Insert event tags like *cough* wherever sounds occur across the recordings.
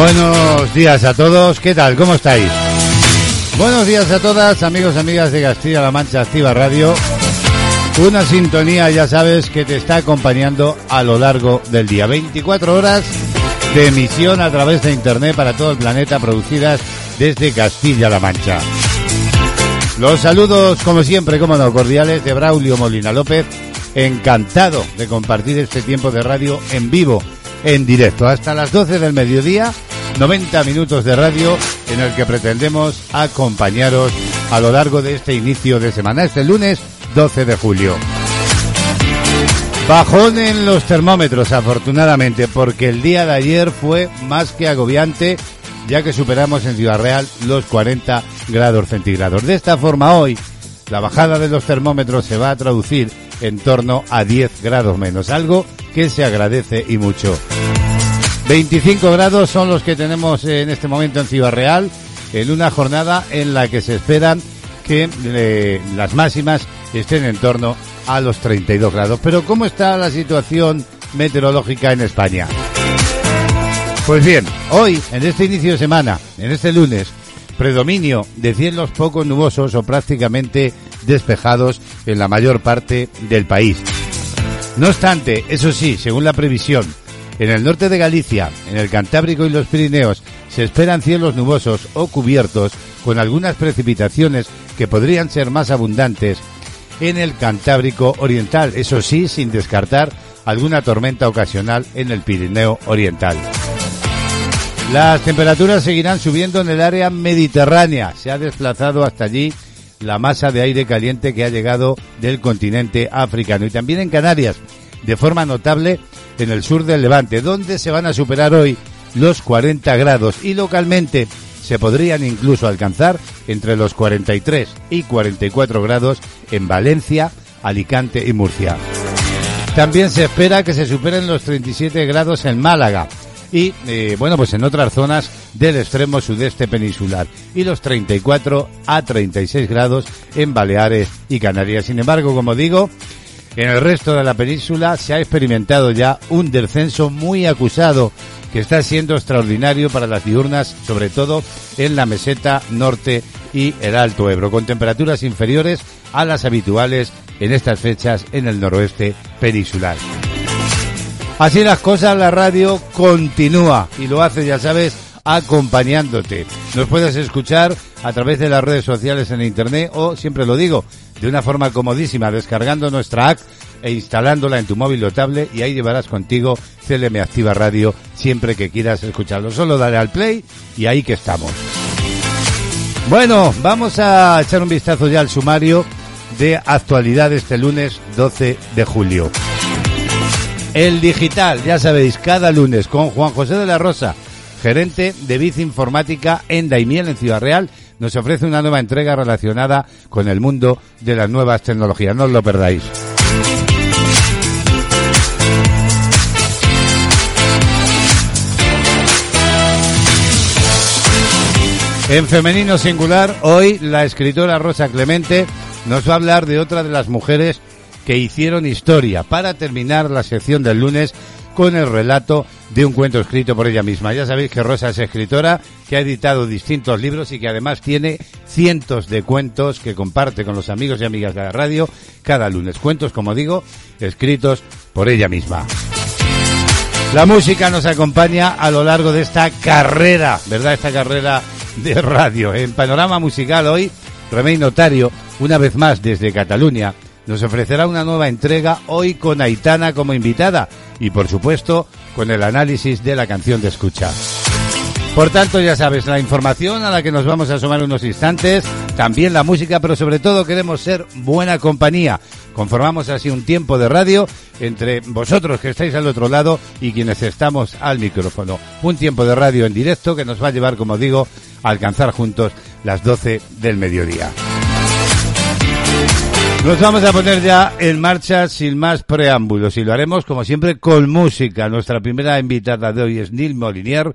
Buenos días a todos, ¿qué tal? ¿Cómo estáis? Buenos días a todas, amigos y amigas de Castilla-La Mancha Activa Radio. Una sintonía, ya sabes, que te está acompañando a lo largo del día. 24 horas de emisión a través de Internet para todo el planeta, producidas desde Castilla-La Mancha. Los saludos, como siempre, como no, cordiales de Braulio Molina López. Encantado de compartir este tiempo de radio en vivo, en directo, hasta las 12 del mediodía 90 minutos de radio en el que pretendemos acompañaros a lo largo de este inicio de semana, este lunes 12 de julio. Bajón en los termómetros, afortunadamente, porque el día de ayer fue más que agobiante, ya que superamos en Ciudad Real los 40 grados centígrados. De esta forma, hoy, la bajada de los termómetros se va a traducir en torno a 10 grados menos, algo que se agradece y mucho. 25 grados son los que tenemos en este momento en Ciudad Real, en una jornada en la que se esperan que eh, las máximas estén en torno a los 32 grados. Pero ¿cómo está la situación meteorológica en España? Pues bien, hoy, en este inicio de semana, en este lunes, predominio de cielos poco nubosos o prácticamente despejados en la mayor parte del país. No obstante, eso sí, según la previsión, en el norte de Galicia, en el Cantábrico y los Pirineos se esperan cielos nubosos o cubiertos con algunas precipitaciones que podrían ser más abundantes en el Cantábrico Oriental, eso sí, sin descartar alguna tormenta ocasional en el Pirineo Oriental. Las temperaturas seguirán subiendo en el área mediterránea. Se ha desplazado hasta allí la masa de aire caliente que ha llegado del continente africano y también en Canarias, de forma notable en el sur del Levante, donde se van a superar hoy los 40 grados y localmente se podrían incluso alcanzar entre los 43 y 44 grados en Valencia, Alicante y Murcia. También se espera que se superen los 37 grados en Málaga y, eh, bueno, pues en otras zonas del extremo sudeste peninsular y los 34 a 36 grados en Baleares y Canarias. Sin embargo, como digo, en el resto de la península se ha experimentado ya un descenso muy acusado que está siendo extraordinario para las diurnas, sobre todo en la meseta norte y el Alto Ebro, con temperaturas inferiores a las habituales en estas fechas en el noroeste peninsular. Así las cosas, la radio continúa y lo hace, ya sabes, acompañándote. Nos puedes escuchar a través de las redes sociales en internet o, siempre lo digo, de una forma comodísima, descargando nuestra app e instalándola en tu móvil o tablet y ahí llevarás contigo CLM Activa Radio siempre que quieras escucharlo. Solo dale al play y ahí que estamos. Bueno, vamos a echar un vistazo ya al sumario de actualidad este lunes 12 de julio. El digital, ya sabéis, cada lunes con Juan José de la Rosa, gerente de Bici Informática en Daimiel, en Ciudad Real, nos ofrece una nueva entrega relacionada con el mundo de las nuevas tecnologías. No os lo perdáis. En femenino singular, hoy la escritora Rosa Clemente nos va a hablar de otra de las mujeres que hicieron historia para terminar la sección del lunes con el relato de un cuento escrito por ella misma. Ya sabéis que Rosa es escritora, que ha editado distintos libros y que además tiene cientos de cuentos que comparte con los amigos y amigas de la radio cada lunes. Cuentos, como digo, escritos por ella misma. La música nos acompaña a lo largo de esta carrera, ¿verdad? Esta carrera de radio. En Panorama Musical hoy, Remey Notario, una vez más desde Cataluña, nos ofrecerá una nueva entrega hoy con Aitana como invitada y por supuesto con el análisis de la canción de escucha. Por tanto, ya sabes, la información a la que nos vamos a asomar unos instantes, también la música, pero sobre todo queremos ser buena compañía. Conformamos así un tiempo de radio entre vosotros que estáis al otro lado y quienes estamos al micrófono. Un tiempo de radio en directo que nos va a llevar, como digo, a alcanzar juntos las 12 del mediodía. Nos vamos a poner ya en marcha sin más preámbulos y lo haremos como siempre con música. Nuestra primera invitada de hoy es Neil Molinier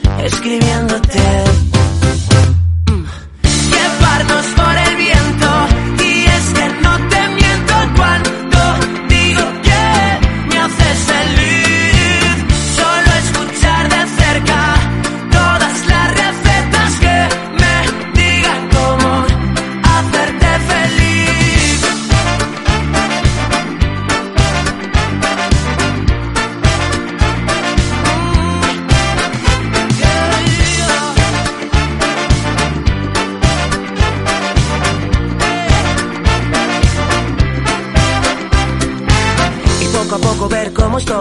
escribiéndote.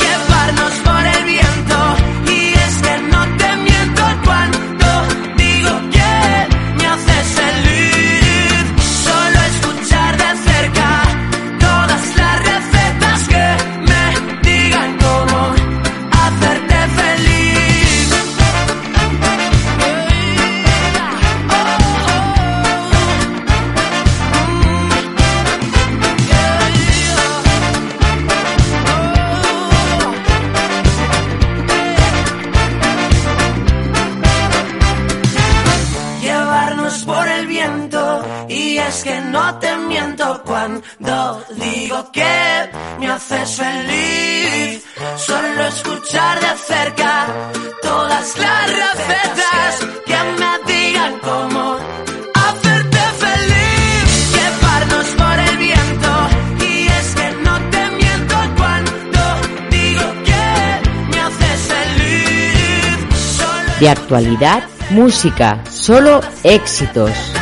llevarnos por el viento cuando digo que me haces feliz. Solo escuchar de cerca todas las recetas que me digan cómo hacerte feliz. Llevarnos por el viento y es que no te miento cuando digo que me haces feliz. De actualidad, música, solo éxitos.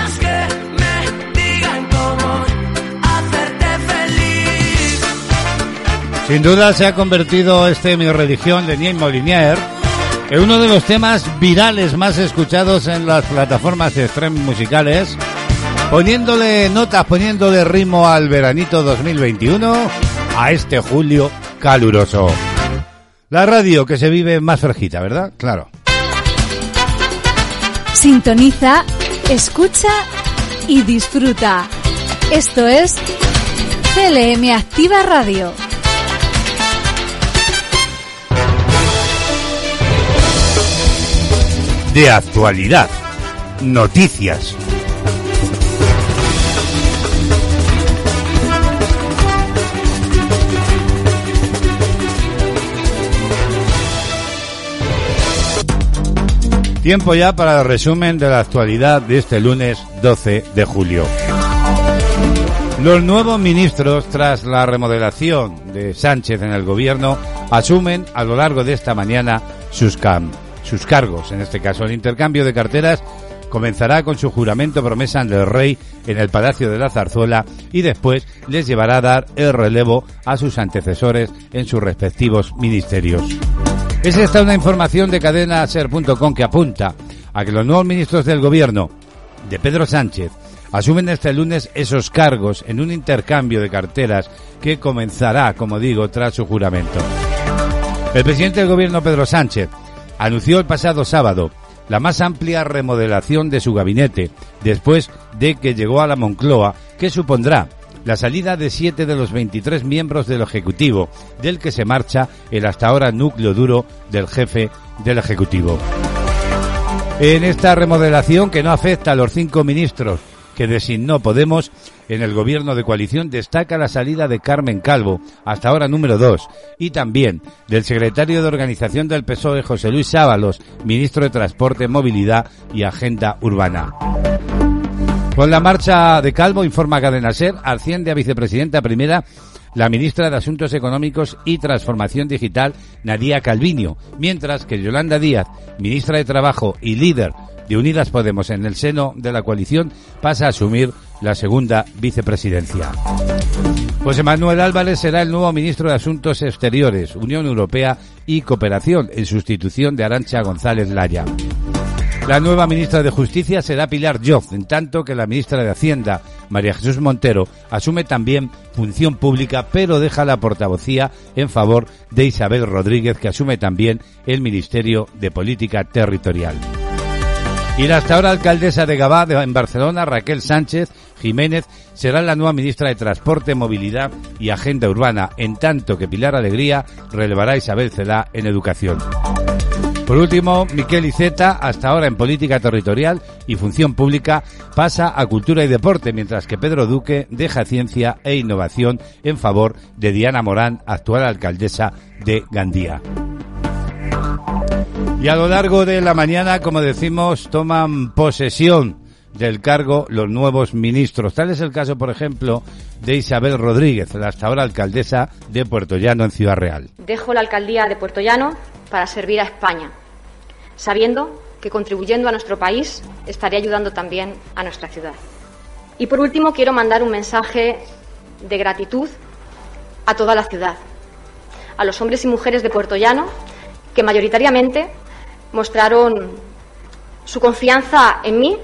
Sin duda se ha convertido este Mi Religión de Neil Molinier en uno de los temas virales más escuchados en las plataformas de streaming musicales, poniéndole notas, poniéndole ritmo al veranito 2021, a este julio caluroso. La radio que se vive más fresquita, ¿verdad? Claro. Sintoniza, escucha y disfruta. Esto es CLM Activa Radio. De actualidad, noticias, Tiempo ya para el resumen de la actualidad de este lunes 12 de julio. Los nuevos ministros tras la remodelación de Sánchez en el gobierno asumen a lo largo de esta mañana sus, cam sus cargos. En este caso, el intercambio de carteras comenzará con su juramento promesa del rey en el Palacio de la Zarzuela y después les llevará a dar el relevo a sus antecesores en sus respectivos ministerios. Es esta una información de cadenaser.com que apunta a que los nuevos ministros del gobierno de Pedro Sánchez asumen este lunes esos cargos en un intercambio de carteras que comenzará, como digo, tras su juramento. El presidente del gobierno Pedro Sánchez anunció el pasado sábado la más amplia remodelación de su gabinete después de que llegó a la Moncloa, que supondrá la salida de siete de los 23 miembros del Ejecutivo, del que se marcha el hasta ahora núcleo duro del jefe del Ejecutivo. En esta remodelación que no afecta a los cinco ministros que designó Podemos en el gobierno de coalición destaca la salida de Carmen Calvo, hasta ahora número dos, y también del secretario de organización del PSOE José Luis Sábalos, ministro de Transporte, Movilidad y Agenda Urbana. Con la marcha de Calvo, informa Cadena Ser, asciende a vicepresidenta primera la ministra de Asuntos Económicos y Transformación Digital, Nadia Calviño, mientras que Yolanda Díaz, ministra de Trabajo y líder de Unidas Podemos en el seno de la coalición, pasa a asumir la segunda vicepresidencia. José Manuel Álvarez será el nuevo ministro de Asuntos Exteriores, Unión Europea y Cooperación, en sustitución de Arancha González Laya. La nueva ministra de Justicia será Pilar Joff, en tanto que la ministra de Hacienda, María Jesús Montero, asume también función pública, pero deja la portavocía en favor de Isabel Rodríguez, que asume también el Ministerio de Política Territorial. Y la hasta ahora alcaldesa de Gabá, en Barcelona, Raquel Sánchez Jiménez, será la nueva ministra de Transporte, Movilidad y Agenda Urbana, en tanto que Pilar Alegría relevará a Isabel Celá en Educación. Por último, Miquel Iceta, hasta ahora en política territorial y función pública, pasa a cultura y deporte, mientras que Pedro Duque deja ciencia e innovación en favor de Diana Morán, actual alcaldesa de Gandía. Y a lo largo de la mañana, como decimos, toman posesión del cargo los nuevos ministros. Tal es el caso, por ejemplo, de Isabel Rodríguez, la hasta ahora alcaldesa de Puerto Llano en Ciudad Real. Dejo la alcaldía de Puerto Llano para servir a España, sabiendo que contribuyendo a nuestro país estaré ayudando también a nuestra ciudad. Y por último, quiero mandar un mensaje de gratitud a toda la ciudad, a los hombres y mujeres de Puerto Llano que mayoritariamente mostraron su confianza en mí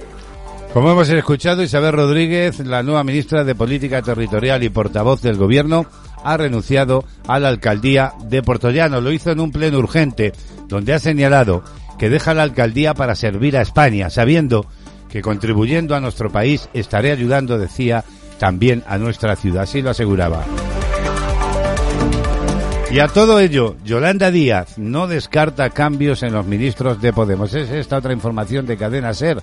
como hemos escuchado, Isabel Rodríguez, la nueva ministra de Política Territorial y portavoz del Gobierno, ha renunciado a la alcaldía de Portollano. Lo hizo en un pleno urgente, donde ha señalado que deja la alcaldía para servir a España, sabiendo que contribuyendo a nuestro país estaré ayudando, decía, también a nuestra ciudad. Así lo aseguraba. Y a todo ello, Yolanda Díaz no descarta cambios en los ministros de Podemos. Es esta otra información de Cadena Ser.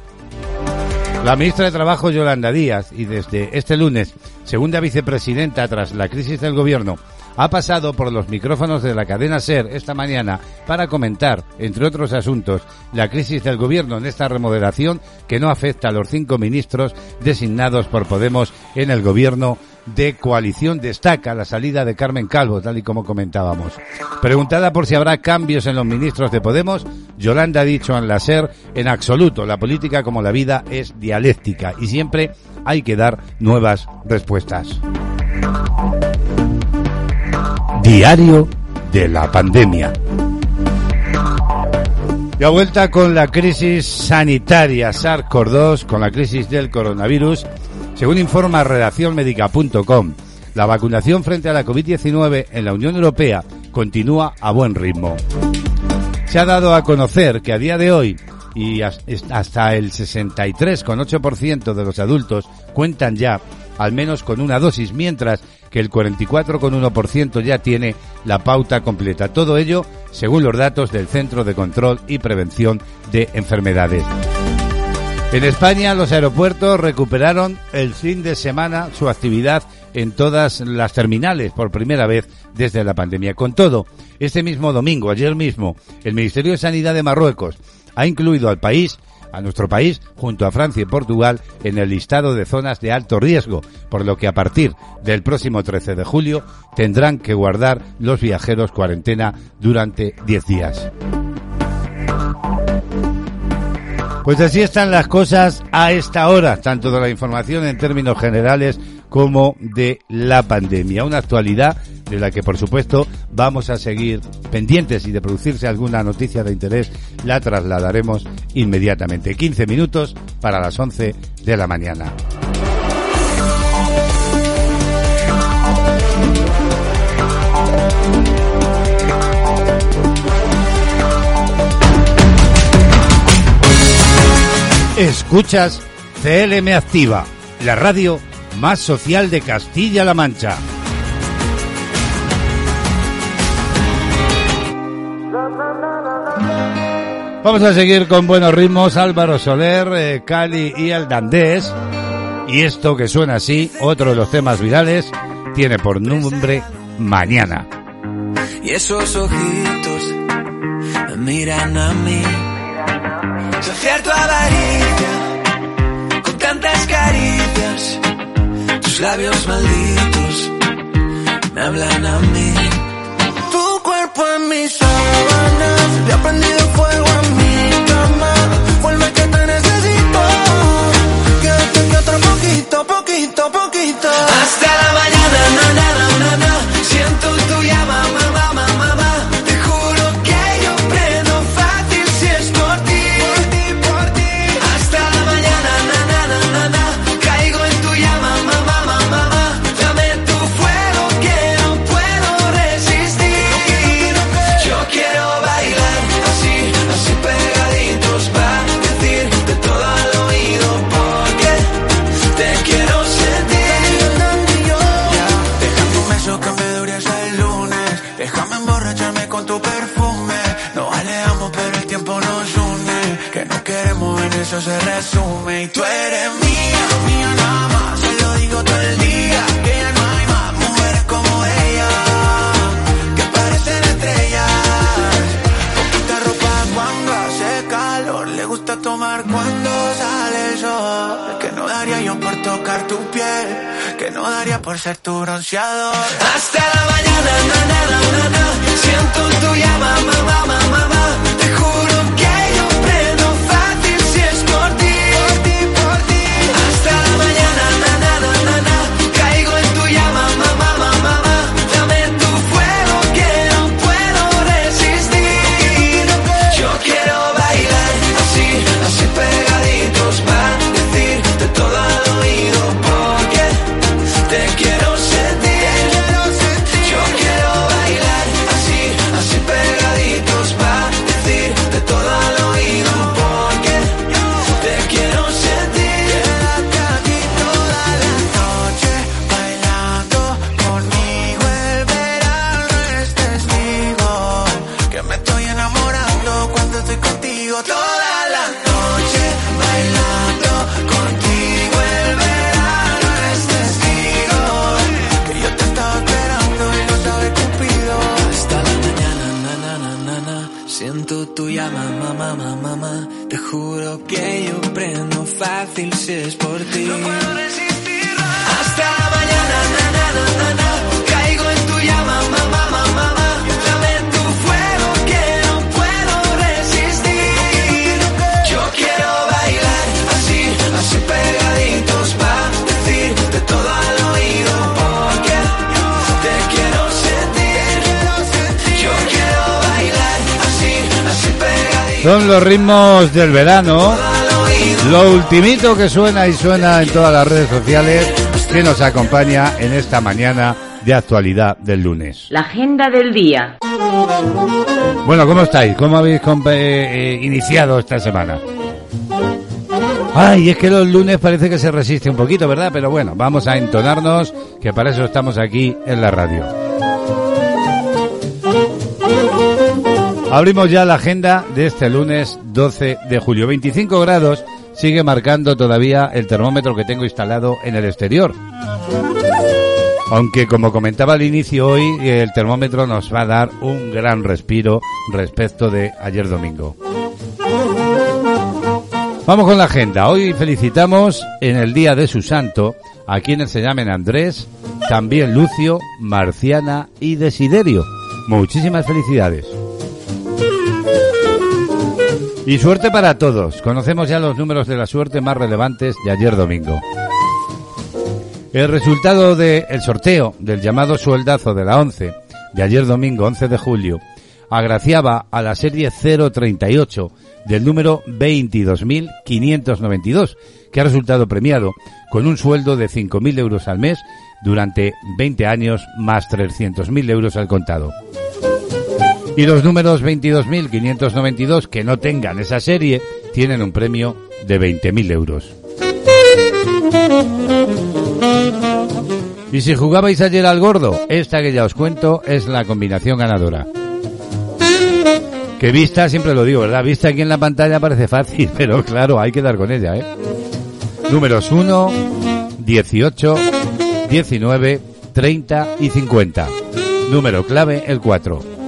La ministra de Trabajo, Yolanda Díaz, y desde este lunes, segunda vicepresidenta tras la crisis del gobierno, ha pasado por los micrófonos de la cadena SER esta mañana para comentar, entre otros asuntos, la crisis del gobierno en esta remodelación que no afecta a los cinco ministros designados por Podemos en el gobierno de coalición destaca la salida de Carmen Calvo, tal y como comentábamos. Preguntada por si habrá cambios en los ministros de Podemos, Yolanda ha dicho en la SER, en absoluto, la política como la vida es dialéctica y siempre hay que dar nuevas respuestas. Diario de la pandemia. Y a vuelta con la crisis sanitaria SARS-CoV-2, con la crisis del coronavirus, según informa redaccionmedica.com, la vacunación frente a la COVID-19 en la Unión Europea continúa a buen ritmo. Se ha dado a conocer que a día de hoy y hasta el 63,8% de los adultos cuentan ya al menos con una dosis, mientras que el 44,1% ya tiene la pauta completa. Todo ello según los datos del Centro de Control y Prevención de Enfermedades. En España los aeropuertos recuperaron el fin de semana su actividad en todas las terminales por primera vez desde la pandemia. Con todo, este mismo domingo, ayer mismo, el Ministerio de Sanidad de Marruecos ha incluido al país a nuestro país junto a Francia y Portugal en el listado de zonas de alto riesgo, por lo que a partir del próximo 13 de julio tendrán que guardar los viajeros cuarentena durante 10 días. Pues así están las cosas a esta hora, tanto de la información en términos generales como de la pandemia. Una actualidad de la que, por supuesto, vamos a seguir pendientes y de producirse alguna noticia de interés, la trasladaremos inmediatamente. 15 minutos para las 11 de la mañana. Escuchas CLM Activa, la radio más social de Castilla-La Mancha. Vamos a seguir con buenos ritmos. Álvaro Soler, eh, Cali y el Dandés. Y esto que suena así, otro de los temas virales, tiene por nombre Mañana. Y esos ojitos miran a mí. Avaricia con tantas Tus labios malditos me hablan a mí. Tu cuerpo en mis sábanas, le ha prendido fuego a mi cama. Vuelve que te necesito. Quédate aquí otro poquito, poquito, poquito. Hasta la mañana, na, na, na, se resume. Y tú eres mía, mía nada más. Se lo digo todo el día. Que ya no hay más mujeres como ella. Que parecen estrellas. Poquita ropa cuando hace calor. Le gusta tomar cuando sale el sol. Que no daría yo por tocar tu piel. Que no daría por ser tu bronceador. Hasta la mañana, na, na, na, na, na. Siento tu llama, mamá, mamá, mamá. Te juro Son los ritmos del verano. Lo ultimito que suena y suena en todas las redes sociales que nos acompaña en esta mañana de actualidad del lunes. La agenda del día. Bueno, ¿cómo estáis? ¿Cómo habéis eh, eh, iniciado esta semana? Ay, es que los lunes parece que se resiste un poquito, ¿verdad? Pero bueno, vamos a entonarnos, que para eso estamos aquí en la radio. Abrimos ya la agenda de este lunes 12 de julio. 25 grados sigue marcando todavía el termómetro que tengo instalado en el exterior. Aunque como comentaba al inicio hoy, el termómetro nos va a dar un gran respiro respecto de ayer domingo. Vamos con la agenda. Hoy felicitamos en el día de su santo a quienes se llamen Andrés, también Lucio, Marciana y Desiderio. Muchísimas felicidades. Y suerte para todos. Conocemos ya los números de la suerte más relevantes de ayer domingo. El resultado del sorteo del llamado sueldazo de la 11 de ayer domingo 11 de julio agraciaba a la serie 038 del número 22.592, que ha resultado premiado con un sueldo de 5.000 euros al mes durante 20 años más 300.000 euros al contado. Y los números 22.592 que no tengan esa serie tienen un premio de 20.000 euros. Y si jugabais ayer al gordo, esta que ya os cuento es la combinación ganadora. Que vista, siempre lo digo, ¿verdad? Vista aquí en la pantalla parece fácil, *laughs* pero claro, hay que dar con ella, ¿eh? Números 1, 18, 19, 30 y 50. Número clave, el 4.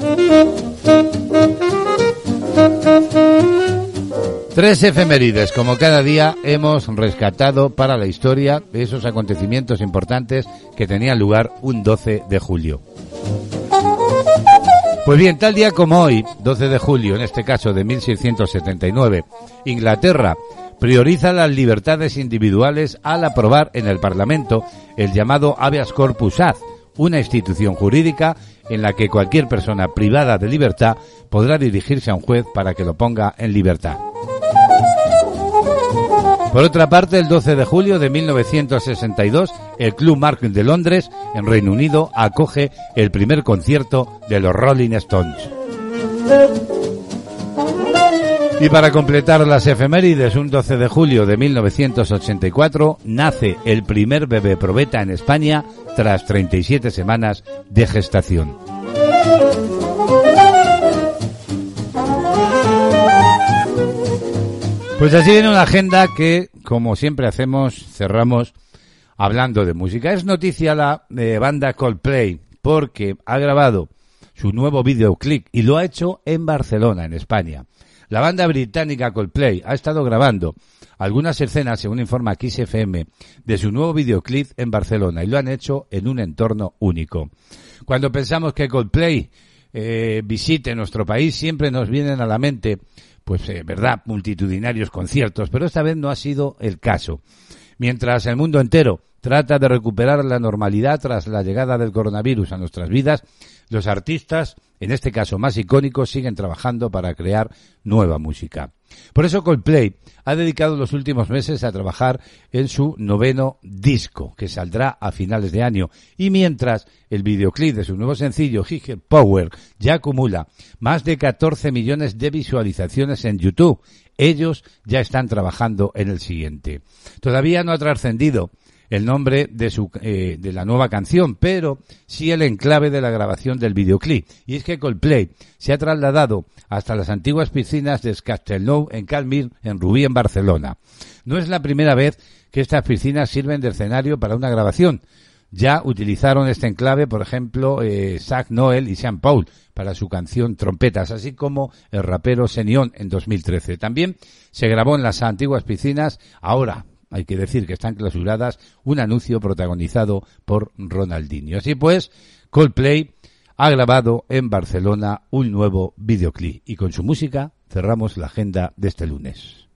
Tres efemérides, como cada día, hemos rescatado para la historia de esos acontecimientos importantes que tenían lugar un 12 de julio. Pues bien, tal día como hoy, 12 de julio, en este caso de 1679, Inglaterra prioriza las libertades individuales al aprobar en el Parlamento el llamado habeas corpus ad, una institución jurídica en la que cualquier persona privada de libertad podrá dirigirse a un juez para que lo ponga en libertad. Por otra parte, el 12 de julio de 1962, el Club Mark de Londres, en Reino Unido, acoge el primer concierto de los Rolling Stones. Y para completar las efemérides, un 12 de julio de 1984 nace el primer bebé probeta en España tras 37 semanas de gestación. Pues así viene una agenda que, como siempre hacemos, cerramos hablando de música. Es noticia la eh, banda Coldplay porque ha grabado su nuevo videoclip y lo ha hecho en Barcelona, en España. La banda británica Coldplay ha estado grabando algunas escenas, según informa XFM, de su nuevo videoclip en Barcelona y lo han hecho en un entorno único. Cuando pensamos que Coldplay eh, visite nuestro país, siempre nos vienen a la mente pues, eh, verdad, multitudinarios conciertos, pero esta vez no ha sido el caso. Mientras el mundo entero trata de recuperar la normalidad tras la llegada del coronavirus a nuestras vidas, los artistas, en este caso más icónicos, siguen trabajando para crear nueva música. Por eso Coldplay ha dedicado los últimos meses a trabajar en su noveno disco, que saldrá a finales de año. Y mientras el videoclip de su nuevo sencillo, Higher Power, ya acumula más de 14 millones de visualizaciones en YouTube, ellos ya están trabajando en el siguiente. Todavía no ha trascendido el nombre de, su, eh, de la nueva canción, pero sí el enclave de la grabación del videoclip. Y es que Coldplay se ha trasladado hasta las antiguas piscinas de Castelnou en Calmir, en Rubí, en Barcelona. No es la primera vez que estas piscinas sirven de escenario para una grabación. Ya utilizaron este enclave, por ejemplo, eh, Zach Noel y Sean Paul para su canción Trompetas, así como el rapero Senion en 2013. También se grabó en las antiguas piscinas, ahora hay que decir que están clausuradas, un anuncio protagonizado por Ronaldinho. Así pues, Coldplay ha grabado en Barcelona un nuevo videoclip y con su música cerramos la agenda de este lunes.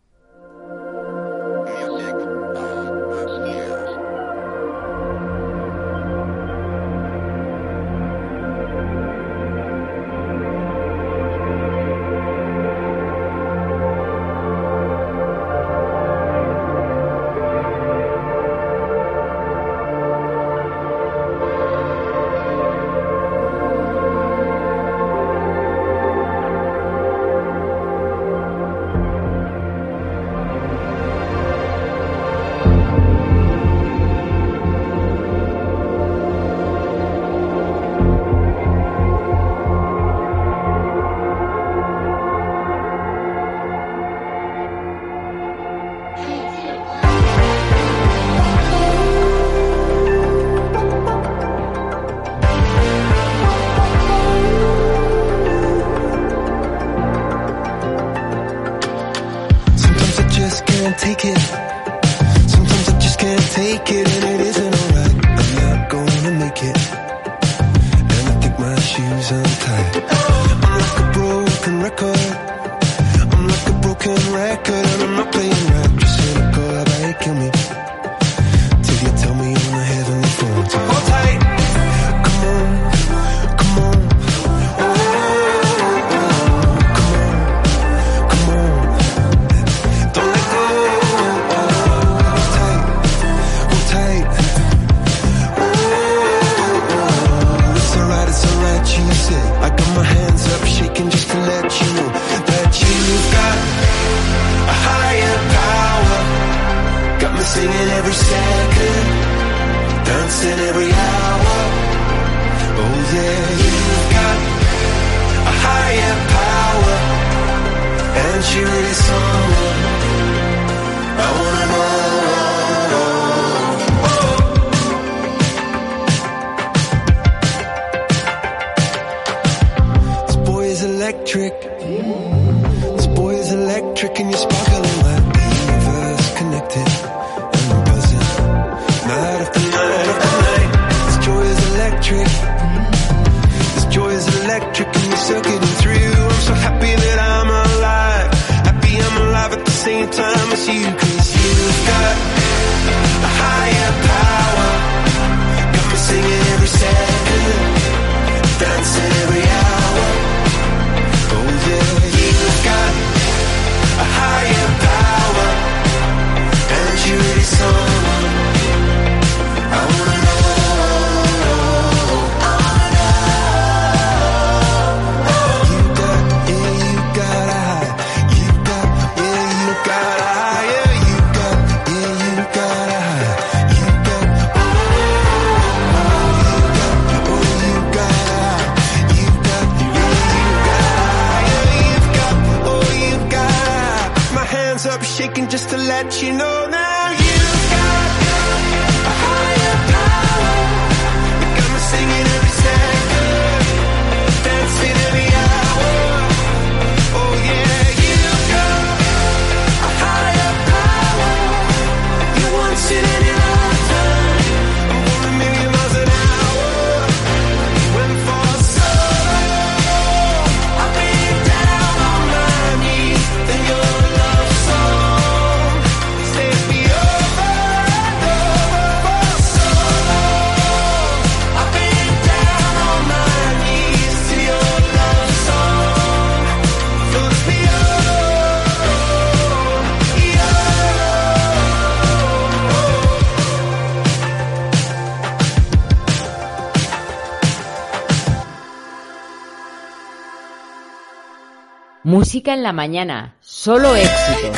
En la mañana, solo éxitos.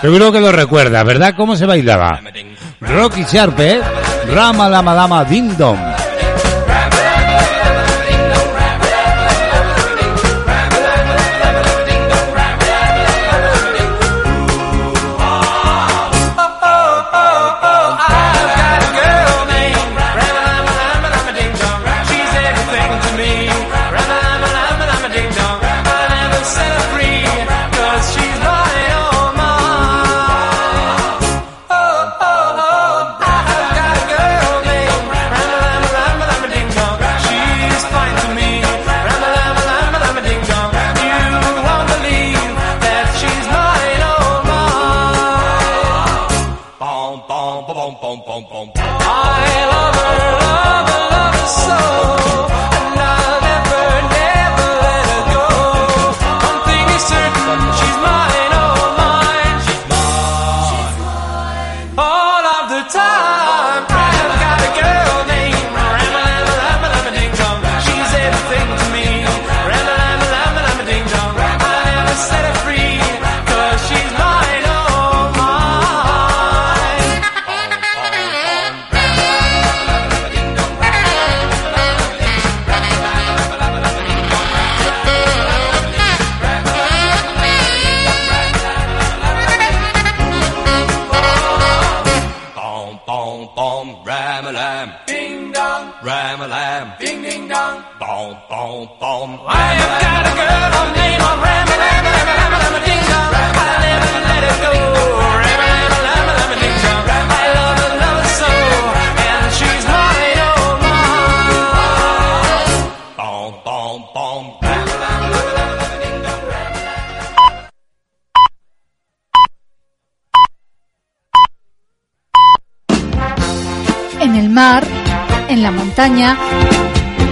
Seguro que lo recuerda, ¿verdad? ¿Cómo se bailaba? Rocky Sharpe, Rama Lama Ding Dong.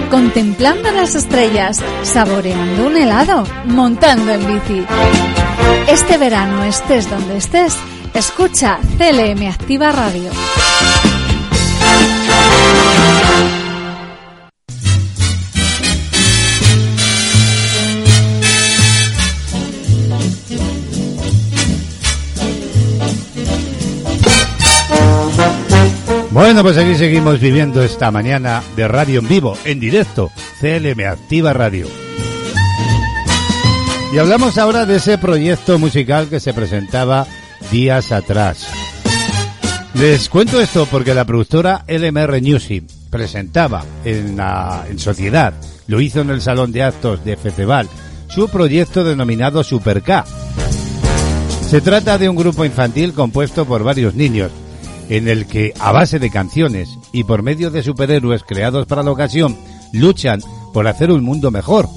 Contemplando las estrellas, saboreando un helado, montando en bici. Este verano, estés donde estés, escucha CLM Activa Radio. Bueno, pues aquí seguimos viviendo esta mañana de radio en vivo, en directo, CLM Activa Radio. Y hablamos ahora de ese proyecto musical que se presentaba días atrás. Les cuento esto porque la productora LMR Music presentaba en, la, en sociedad, lo hizo en el Salón de Actos de Festival, su proyecto denominado Super K. Se trata de un grupo infantil compuesto por varios niños, en el que, a base de canciones y por medio de superhéroes creados para la ocasión, luchan por hacer un mundo mejor.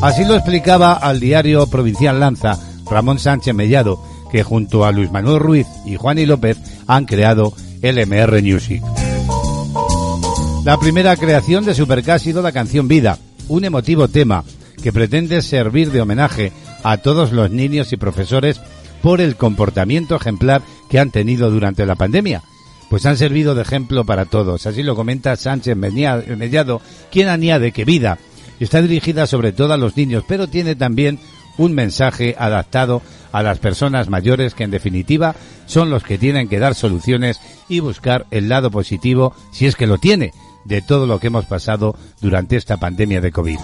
Así lo explicaba al diario provincial Lanza Ramón Sánchez Mellado, que junto a Luis Manuel Ruiz y Juan López han creado LMR Music. La primera creación de Superca ha sido la canción Vida, un emotivo tema que pretende servir de homenaje a todos los niños y profesores por el comportamiento ejemplar que han tenido durante la pandemia. Pues han servido de ejemplo para todos. Así lo comenta Sánchez Mellado, quien añade que Vida está dirigida sobre todo a los niños, pero tiene también un mensaje adaptado a las personas mayores que en definitiva son los que tienen que dar soluciones y buscar el lado positivo, si es que lo tiene, de todo lo que hemos pasado durante esta pandemia de COVID.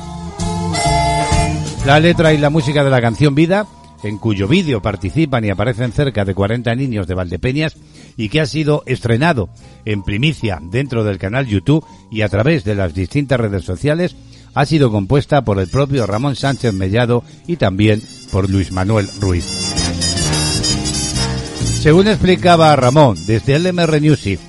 La letra y la música de la canción Vida, en cuyo vídeo participan y aparecen cerca de 40 niños de Valdepeñas y que ha sido estrenado en primicia dentro del canal YouTube y a través de las distintas redes sociales, ha sido compuesta por el propio Ramón Sánchez Mellado y también por Luis Manuel Ruiz. Según explicaba Ramón, desde LMR Music,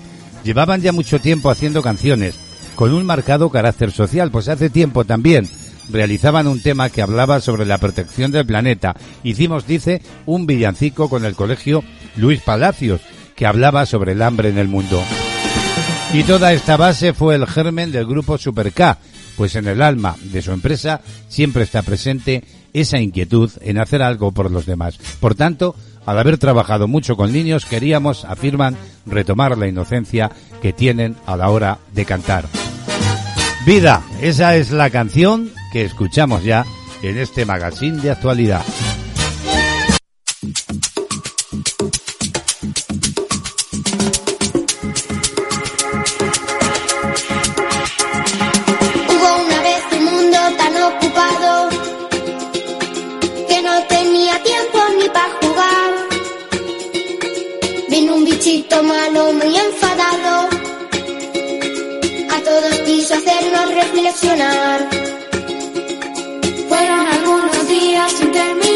llevaban ya mucho tiempo haciendo canciones con un marcado carácter social, pues hace tiempo también realizaban un tema que hablaba sobre la protección del planeta. Hicimos, dice, un villancico con el colegio Luis Palacios, que hablaba sobre el hambre en el mundo. Y toda esta base fue el germen del grupo Super K, pues en el alma de su empresa siempre está presente esa inquietud en hacer algo por los demás. Por tanto, al haber trabajado mucho con niños, queríamos, afirman, retomar la inocencia que tienen a la hora de cantar. Vida, esa es la canción que escuchamos ya en este magazine de actualidad. Bichito malo muy enfadado. A todos quiso hacernos reflexionar. Fueron algunos días interminables,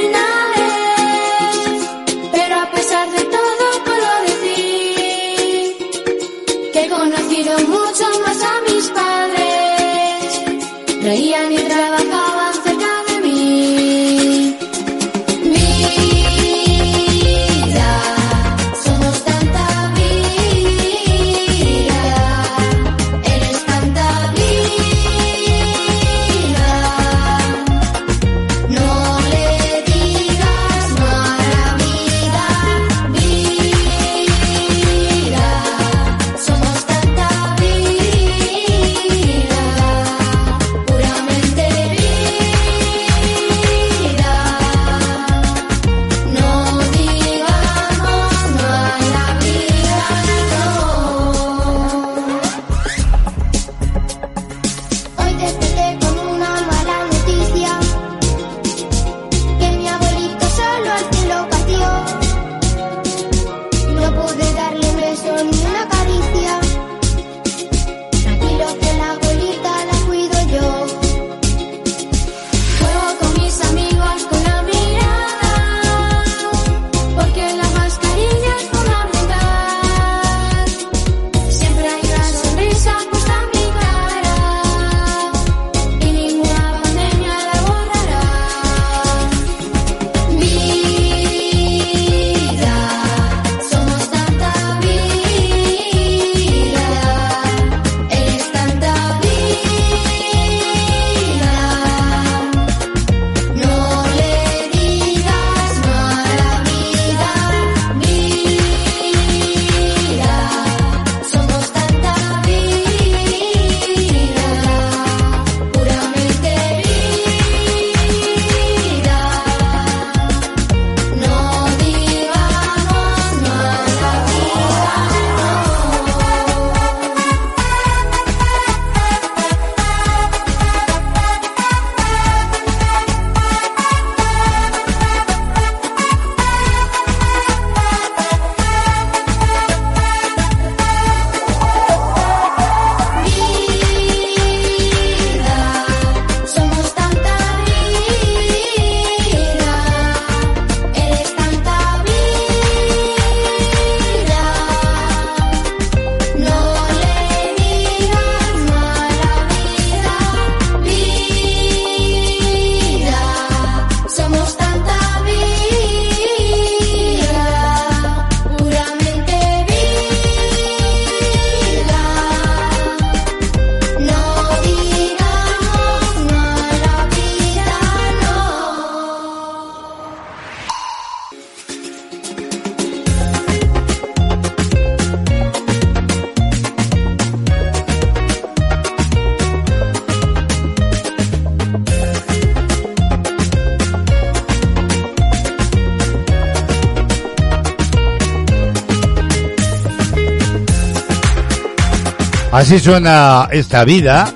Así suena esta vida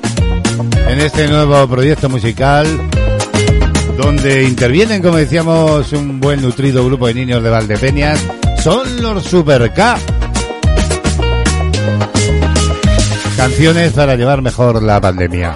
en este nuevo proyecto musical donde intervienen, como decíamos, un buen nutrido grupo de niños de Valdepeñas. Son los Super K. Canciones para llevar mejor la pandemia.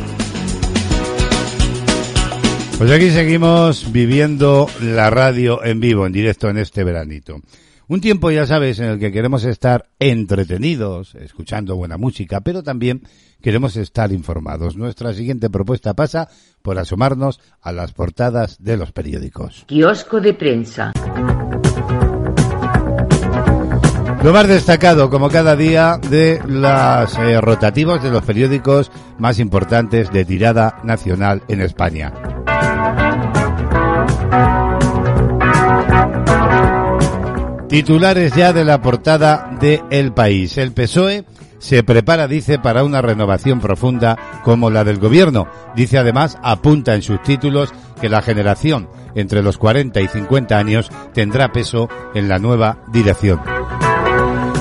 Pues aquí seguimos viviendo la radio en vivo, en directo en este veranito. Un tiempo, ya sabes, en el que queremos estar entretenidos, escuchando buena música, pero también queremos estar informados. Nuestra siguiente propuesta pasa por asomarnos a las portadas de los periódicos. Kiosco de prensa. Lo más destacado, como cada día, de los eh, rotativos de los periódicos más importantes de tirada nacional en España. Titulares ya de la portada de El País. El PSOE se prepara, dice, para una renovación profunda como la del gobierno. Dice además, apunta en sus títulos que la generación entre los 40 y 50 años tendrá peso en la nueva dirección.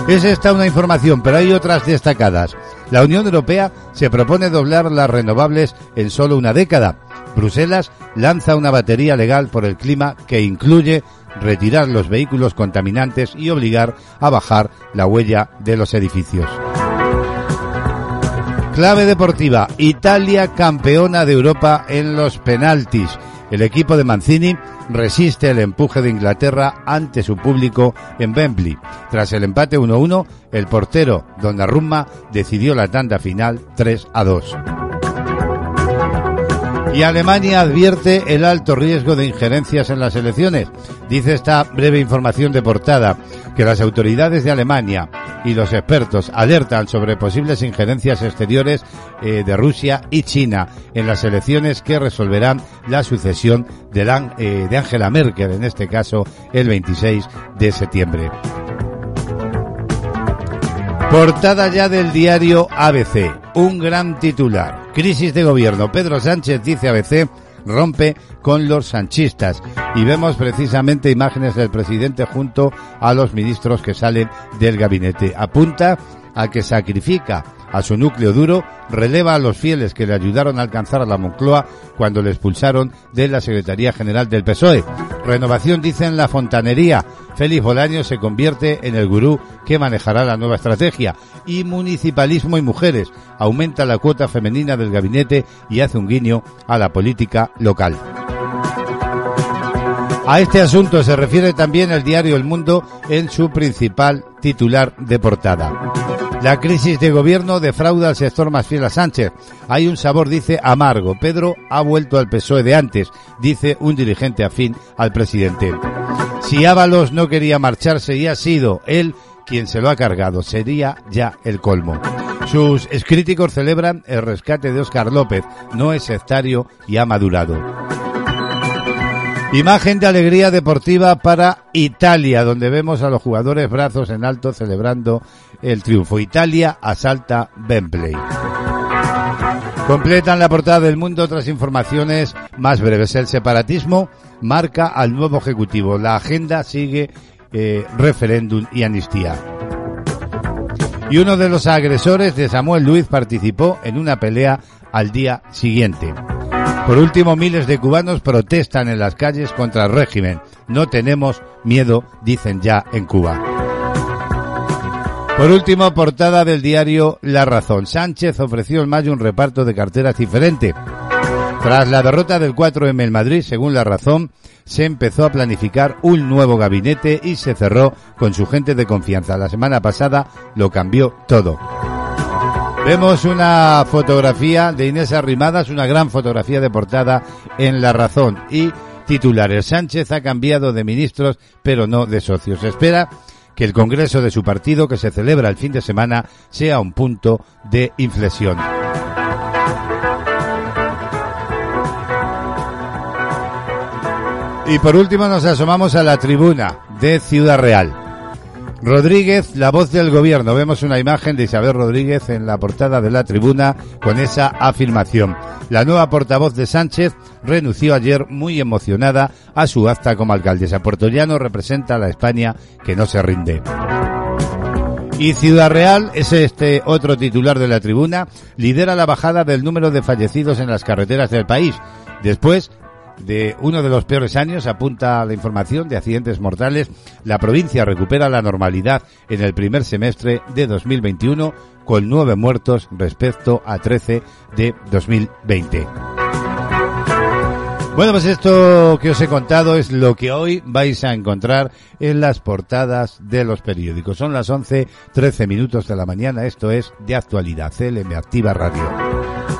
Es esta una información, pero hay otras destacadas. La Unión Europea se propone doblar las renovables en solo una década. Bruselas lanza una batería legal por el clima que incluye retirar los vehículos contaminantes y obligar a bajar la huella de los edificios. Clave deportiva, Italia campeona de Europa en los penaltis. El equipo de Mancini resiste el empuje de Inglaterra ante su público en Wembley. Tras el empate 1-1, el portero Donnarumma decidió la tanda final 3 a 2. Y Alemania advierte el alto riesgo de injerencias en las elecciones. Dice esta breve información de portada que las autoridades de Alemania y los expertos alertan sobre posibles injerencias exteriores eh, de Rusia y China en las elecciones que resolverán la sucesión de, eh, de Angela Merkel, en este caso el 26 de septiembre. Portada ya del diario ABC. Un gran titular. Crisis de gobierno. Pedro Sánchez dice ABC rompe con los sanchistas y vemos precisamente imágenes del presidente junto a los ministros que salen del gabinete. Apunta a que sacrifica a su núcleo duro, releva a los fieles que le ayudaron a alcanzar a la Moncloa cuando le expulsaron de la Secretaría General del PSOE. Renovación dice en la fontanería. Félix Bolaño se convierte en el gurú que manejará la nueva estrategia. Y municipalismo y mujeres. Aumenta la cuota femenina del gabinete y hace un guiño a la política local. A este asunto se refiere también el diario El Mundo en su principal titular de portada. La crisis de gobierno defrauda al sector más fiel a Sánchez. Hay un sabor, dice, amargo. Pedro ha vuelto al PSOE de antes, dice un dirigente afín al presidente. Si Ábalos no quería marcharse y ha sido él quien se lo ha cargado, sería ya el colmo. Sus críticos celebran el rescate de Óscar López. No es sectario y ha madurado. Imagen de alegría deportiva para Italia, donde vemos a los jugadores brazos en alto celebrando el triunfo. Italia asalta Wembley. Completan la portada del mundo otras informaciones más breves. El separatismo marca al nuevo ejecutivo. La agenda sigue eh, referéndum y amnistía. Y uno de los agresores de Samuel Luis participó en una pelea al día siguiente. Por último, miles de cubanos protestan en las calles contra el régimen. No tenemos miedo, dicen ya en Cuba. Por último, portada del diario La Razón. Sánchez ofreció en mayo un reparto de carteras diferente. Tras la derrota del 4M en Madrid, según la razón, se empezó a planificar un nuevo gabinete y se cerró con su gente de confianza. La semana pasada lo cambió todo. Vemos una fotografía de Inés Arrimadas, una gran fotografía de portada en La Razón y titulares. Sánchez ha cambiado de ministros, pero no de socios. Se espera que el Congreso de su partido, que se celebra el fin de semana, sea un punto de inflexión. Y por último nos asomamos a la tribuna de Ciudad Real. Rodríguez, la voz del gobierno. Vemos una imagen de Isabel Rodríguez en la portada de la tribuna con esa afirmación. La nueva portavoz de Sánchez renunció ayer muy emocionada a su acta como alcaldesa. Puerto Llano representa a la España que no se rinde. Y Ciudad Real es este otro titular de la tribuna, lidera la bajada del número de fallecidos en las carreteras del país. Después de uno de los peores años, apunta la información de accidentes mortales, la provincia recupera la normalidad en el primer semestre de 2021 con nueve muertos respecto a 13 de 2020. Bueno, pues esto que os he contado es lo que hoy vais a encontrar en las portadas de los periódicos. Son las 11, 13 minutos de la mañana. Esto es de actualidad. CLM Activa Radio.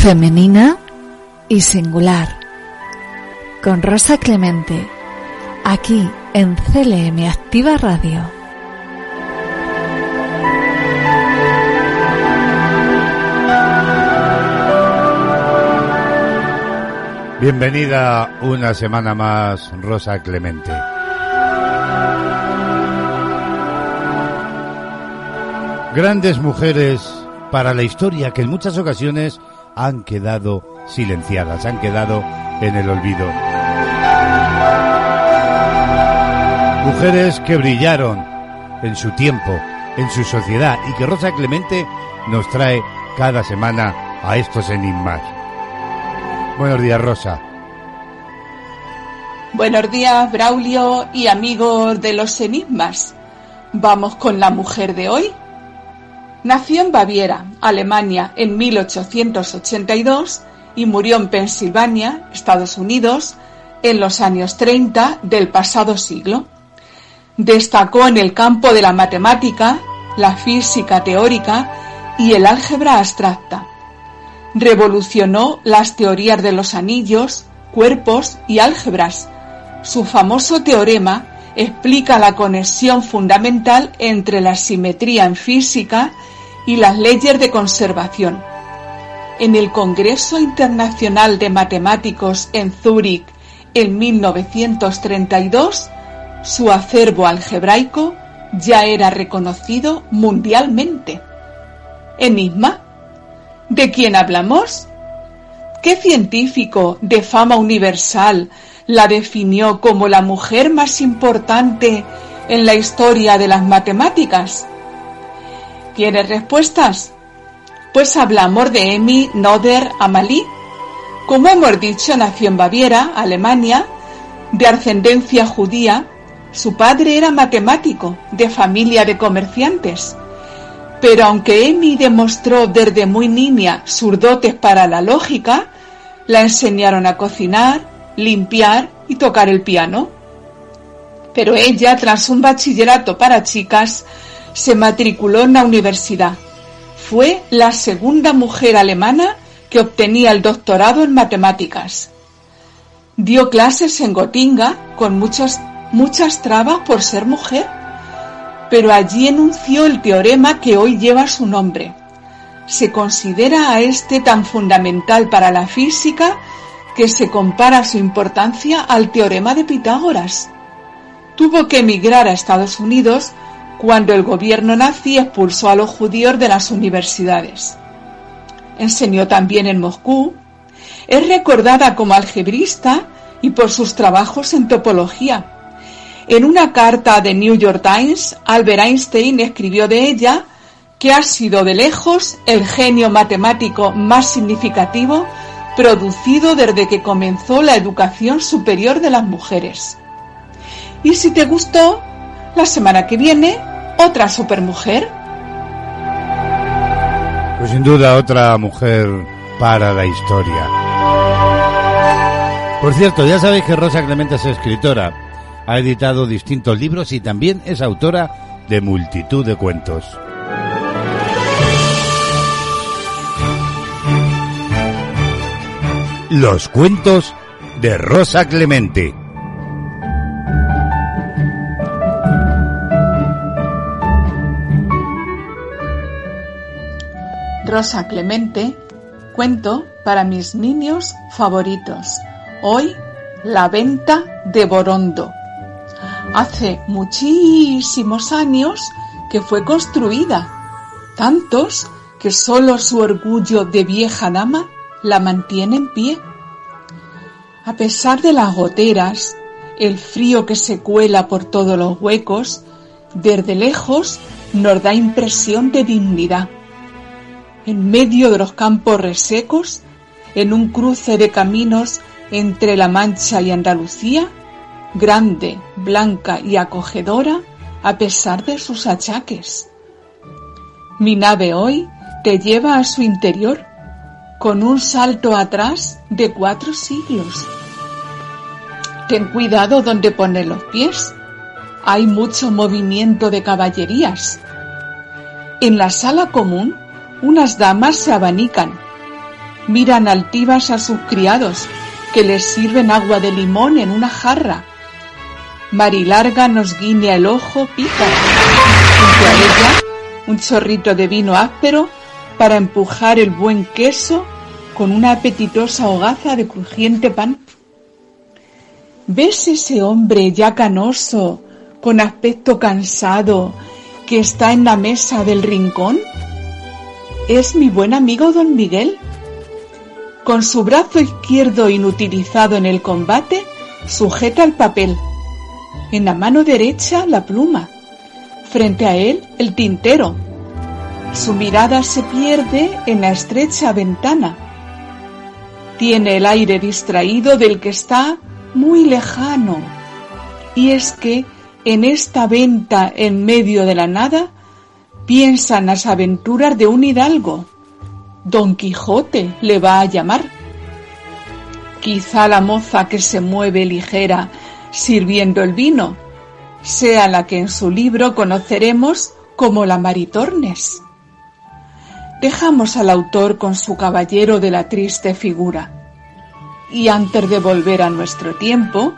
Femenina y singular. Con Rosa Clemente. Aquí en CLM Activa Radio. Bienvenida una semana más, Rosa Clemente. Grandes mujeres para la historia que en muchas ocasiones han quedado silenciadas, han quedado en el olvido. Mujeres que brillaron en su tiempo, en su sociedad y que Rosa Clemente nos trae cada semana a estos enigmas. Buenos días, Rosa. Buenos días, Braulio y amigos de los enigmas. Vamos con la mujer de hoy. Nació en Baviera, Alemania, en 1882 y murió en Pensilvania, Estados Unidos, en los años 30 del pasado siglo. Destacó en el campo de la matemática, la física teórica y el álgebra abstracta. Revolucionó las teorías de los anillos, cuerpos y álgebras. Su famoso teorema explica la conexión fundamental entre la simetría en física y las leyes de conservación. En el Congreso Internacional de Matemáticos en Zúrich en 1932, su acervo algebraico ya era reconocido mundialmente. Enigma. ¿De quién hablamos? ¿Qué científico de fama universal la definió como la mujer más importante en la historia de las matemáticas? ¿Quieres respuestas? Pues hablamos de Emi Noder Amalí. Como hemos dicho, nació en Baviera, Alemania, de ascendencia judía. Su padre era matemático, de familia de comerciantes. Pero aunque Emi demostró desde muy niña sus dotes para la lógica, la enseñaron a cocinar, limpiar y tocar el piano. Pero ella, tras un bachillerato para chicas, se matriculó en la universidad. Fue la segunda mujer alemana que obtenía el doctorado en matemáticas. Dio clases en Gotinga con muchas, trabas por ser mujer, pero allí enunció el teorema que hoy lleva su nombre. Se considera a este tan fundamental para la física que se compara su importancia al teorema de Pitágoras. Tuvo que emigrar a Estados Unidos cuando el gobierno nazi expulsó a los judíos de las universidades. Enseñó también en Moscú. Es recordada como algebrista y por sus trabajos en topología. En una carta de New York Times, Albert Einstein escribió de ella que ha sido de lejos el genio matemático más significativo producido desde que comenzó la educación superior de las mujeres. Y si te gustó, la semana que viene, otra supermujer. Pues sin duda otra mujer para la historia. Por cierto, ya sabéis que Rosa Clemente es escritora. Ha editado distintos libros y también es autora de multitud de cuentos. Los cuentos de Rosa Clemente. Rosa Clemente, cuento para mis niños favoritos. Hoy, la venta de Borondo. Hace muchísimos años que fue construida, tantos que solo su orgullo de vieja dama la mantiene en pie. A pesar de las goteras, el frío que se cuela por todos los huecos, desde lejos nos da impresión de dignidad. En medio de los campos resecos, en un cruce de caminos entre La Mancha y Andalucía, grande, blanca y acogedora a pesar de sus achaques. Mi nave hoy te lleva a su interior con un salto atrás de cuatro siglos. Ten cuidado donde pones los pies. Hay mucho movimiento de caballerías. En la sala común, unas damas se abanican. Miran altivas a sus criados, que les sirven agua de limón en una jarra. Marilarga nos guiña el ojo pica. Junto a ella, un chorrito de vino áspero para empujar el buen queso con una apetitosa hogaza de crujiente pan. ¿Ves ese hombre ya canoso, con aspecto cansado, que está en la mesa del rincón? Es mi buen amigo don Miguel. Con su brazo izquierdo inutilizado en el combate, sujeta el papel. En la mano derecha la pluma. Frente a él el tintero. Su mirada se pierde en la estrecha ventana. Tiene el aire distraído del que está muy lejano. Y es que en esta venta en medio de la nada piensan las aventuras de un hidalgo. Don Quijote le va a llamar. Quizá la moza que se mueve ligera sirviendo el vino sea la que en su libro conoceremos como la Maritornes. Dejamos al autor con su caballero de la triste figura y antes de volver a nuestro tiempo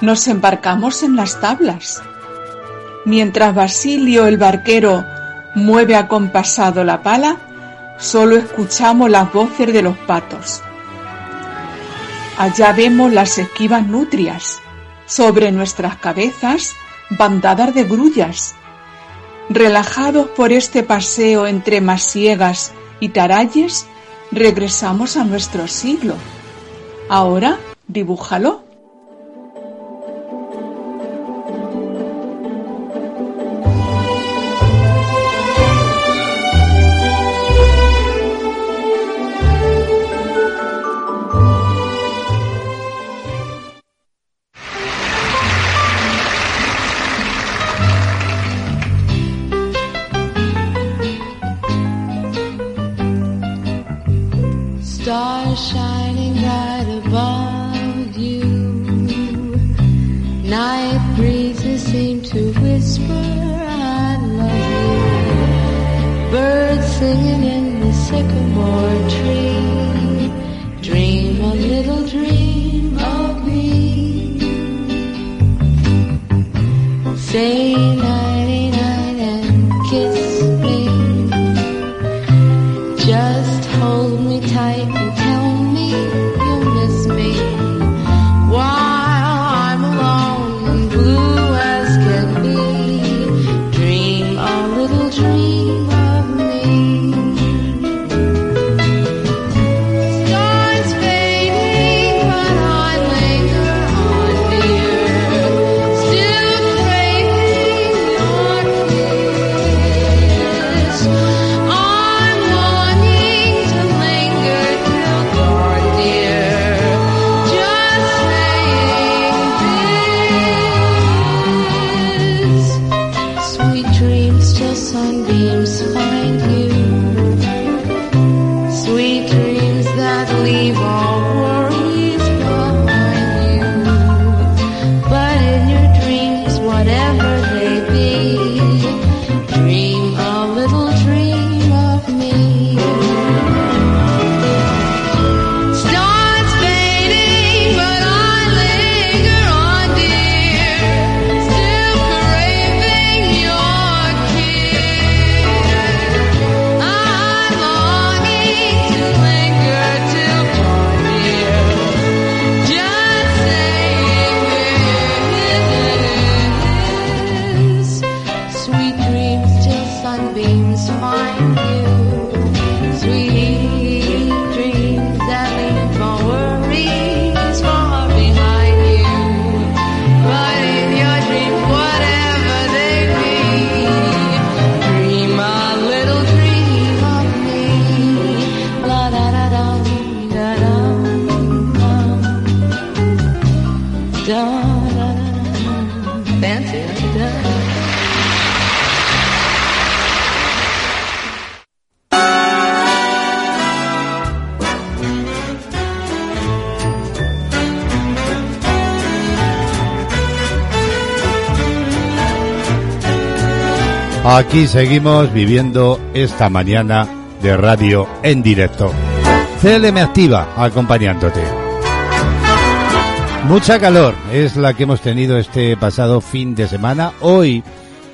nos embarcamos en las tablas. Mientras Basilio el barquero mueve acompasado la pala, solo escuchamos las voces de los patos. Allá vemos las esquivas nutrias, sobre nuestras cabezas bandadas de grullas. Relajados por este paseo entre masiegas y taralles, regresamos a nuestro siglo. Ahora, dibújalo. Aquí seguimos viviendo esta mañana de radio en directo. CLM Activa acompañándote. Mucha calor es la que hemos tenido este pasado fin de semana. Hoy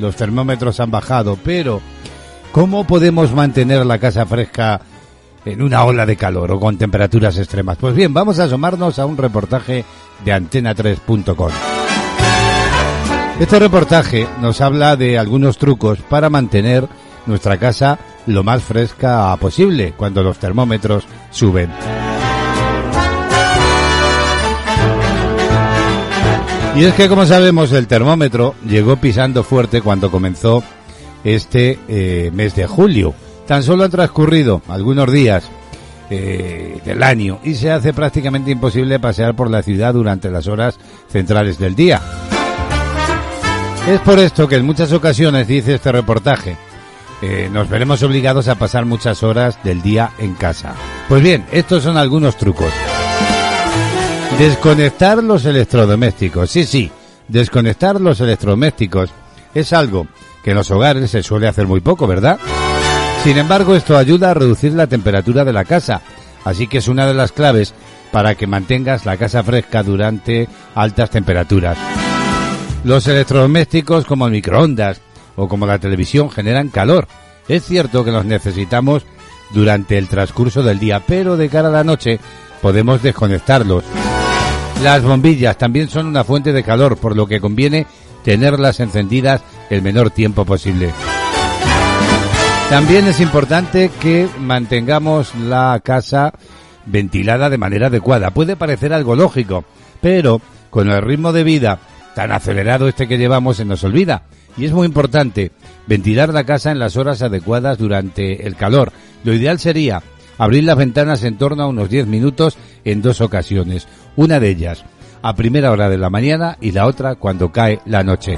los termómetros han bajado, pero ¿cómo podemos mantener la casa fresca en una ola de calor o con temperaturas extremas? Pues bien, vamos a asomarnos a un reportaje de antena3.com. Este reportaje nos habla de algunos trucos para mantener nuestra casa lo más fresca posible cuando los termómetros suben. Y es que, como sabemos, el termómetro llegó pisando fuerte cuando comenzó este eh, mes de julio. Tan solo han transcurrido algunos días eh, del año y se hace prácticamente imposible pasear por la ciudad durante las horas centrales del día. Es por esto que en muchas ocasiones, dice este reportaje, eh, nos veremos obligados a pasar muchas horas del día en casa. Pues bien, estos son algunos trucos. Desconectar los electrodomésticos. Sí, sí, desconectar los electrodomésticos es algo que en los hogares se suele hacer muy poco, ¿verdad? Sin embargo, esto ayuda a reducir la temperatura de la casa, así que es una de las claves para que mantengas la casa fresca durante altas temperaturas. Los electrodomésticos como el microondas o como la televisión generan calor. Es cierto que los necesitamos durante el transcurso del día, pero de cara a la noche podemos desconectarlos. Las bombillas también son una fuente de calor, por lo que conviene tenerlas encendidas el menor tiempo posible. También es importante que mantengamos la casa ventilada de manera adecuada. Puede parecer algo lógico, pero con el ritmo de vida tan acelerado este que llevamos se nos olvida. Y es muy importante ventilar la casa en las horas adecuadas durante el calor. Lo ideal sería abrir las ventanas en torno a unos 10 minutos en dos ocasiones. Una de ellas a primera hora de la mañana y la otra cuando cae la noche.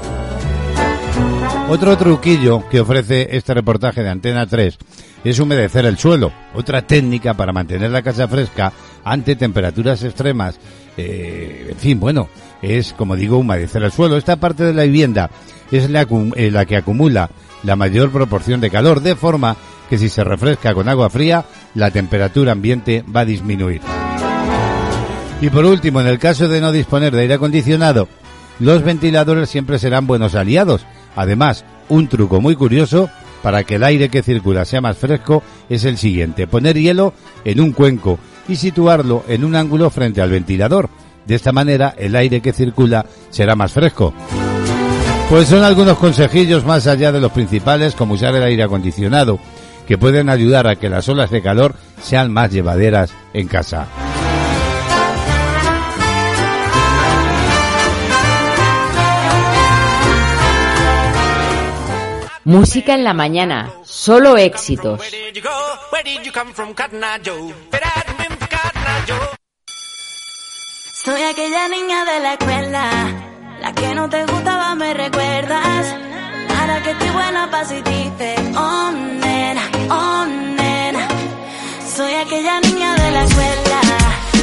Otro truquillo que ofrece este reportaje de Antena 3 es humedecer el suelo, otra técnica para mantener la casa fresca ante temperaturas extremas. Eh, en fin, bueno, es como digo humedecer el suelo. Esta parte de la vivienda es la, eh, la que acumula la mayor proporción de calor, de forma que si se refresca con agua fría, la temperatura ambiente va a disminuir. Y por último, en el caso de no disponer de aire acondicionado, los ventiladores siempre serán buenos aliados. Además, un truco muy curioso para que el aire que circula sea más fresco es el siguiente. Poner hielo en un cuenco y situarlo en un ángulo frente al ventilador. De esta manera el aire que circula será más fresco. Pues son algunos consejillos más allá de los principales como usar el aire acondicionado que pueden ayudar a que las olas de calor sean más llevaderas en casa. Música en la mañana, solo éxitos. Soy aquella niña de la escuela, la que no te gustaba, me recuerdas. Ahora que estoy buena pa' si dices, oh nena, oh nena. Soy aquella niña de la escuela,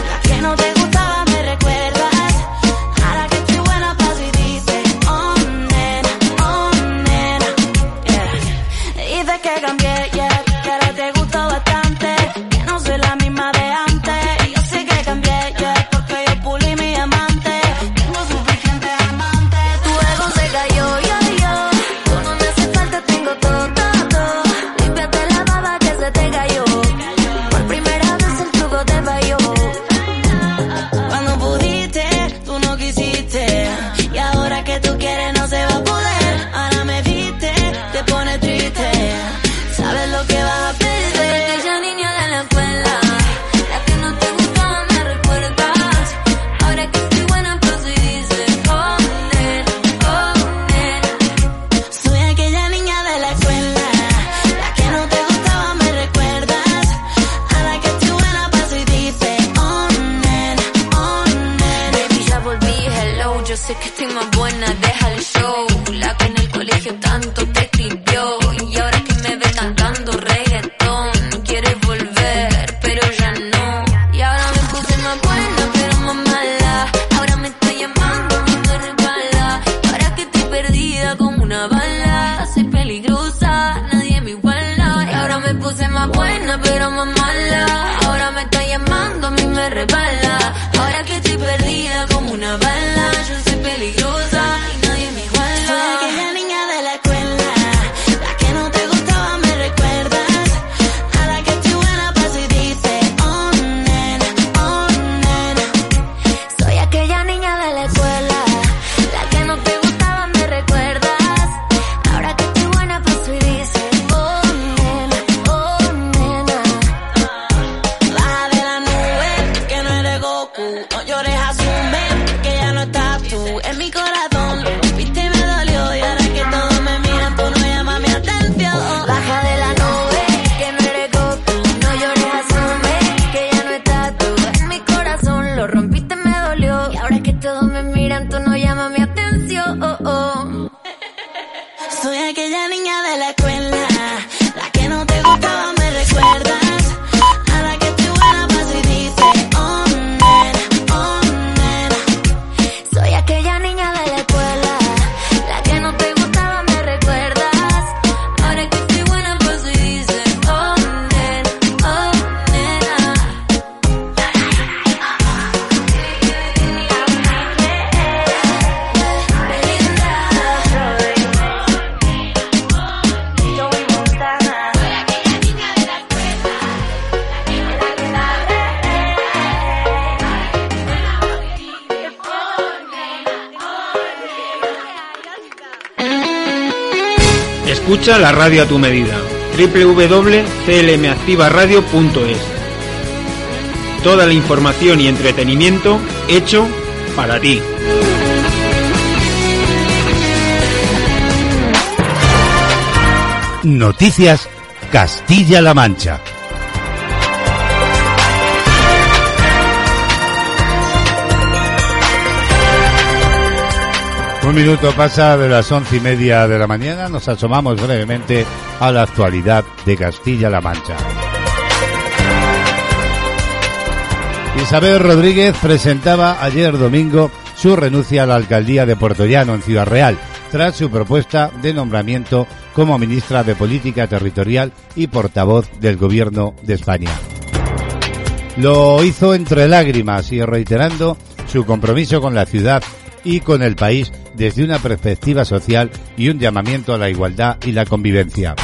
la que no te Escucha la radio a tu medida. www.clmactivaradio.es Toda la información y entretenimiento hecho para ti. Noticias Castilla-La Mancha. Un minuto pasa de las once y media de la mañana. Nos asomamos brevemente a la actualidad de Castilla-La Mancha. Isabel Rodríguez presentaba ayer domingo su renuncia a la alcaldía de Puerto Llano en Ciudad Real, tras su propuesta de nombramiento como ministra de Política Territorial y portavoz del Gobierno de España. Lo hizo entre lágrimas y reiterando su compromiso con la ciudad y con el país desde una perspectiva social y un llamamiento a la igualdad y la convivencia.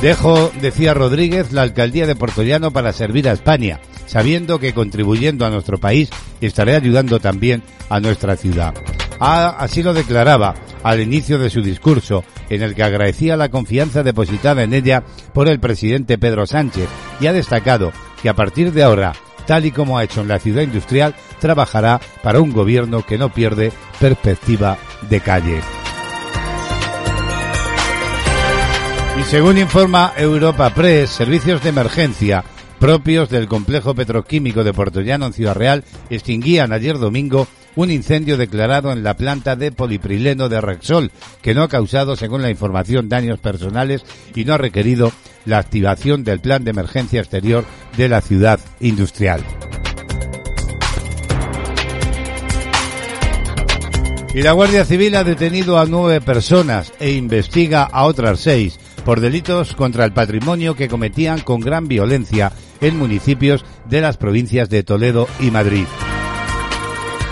Dejo, decía Rodríguez, la alcaldía de Portollano para servir a España, sabiendo que contribuyendo a nuestro país estaré ayudando también a nuestra ciudad. Ah, así lo declaraba al inicio de su discurso, en el que agradecía la confianza depositada en ella por el presidente Pedro Sánchez y ha destacado que a partir de ahora, tal y como ha hecho en la ciudad industrial, trabajará para un gobierno que no pierde perspectiva de calle. Y según informa Europa Press, servicios de emergencia propios del complejo petroquímico de Portollano en Ciudad Real extinguían ayer domingo un incendio declarado en la planta de poliprileno de Rexol, que no ha causado, según la información, daños personales y no ha requerido la activación del plan de emergencia exterior de la ciudad industrial. Y la Guardia Civil ha detenido a nueve personas e investiga a otras seis por delitos contra el patrimonio que cometían con gran violencia en municipios de las provincias de Toledo y Madrid.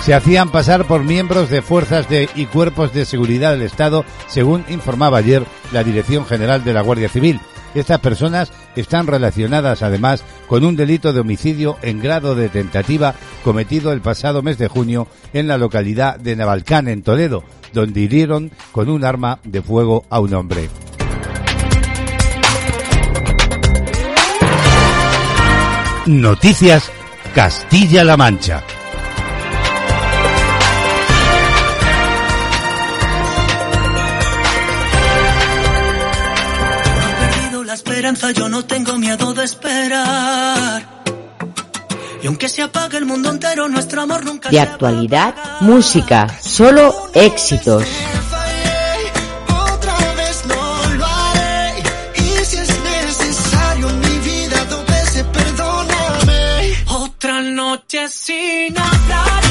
Se hacían pasar por miembros de fuerzas de y cuerpos de seguridad del Estado, según informaba ayer la Dirección General de la Guardia Civil. Estas personas están relacionadas además con un delito de homicidio en grado de tentativa cometido el pasado mes de junio en la localidad de Navalcán, en Toledo, donde hirieron con un arma de fuego a un hombre. Noticias Castilla-La Mancha. perdido la esperanza, yo no tengo miedo de esperar. Y Y aunque se apague el mundo entero, nuestro amor nunca De actualidad, música, solo éxitos. Otra noche sin hablar.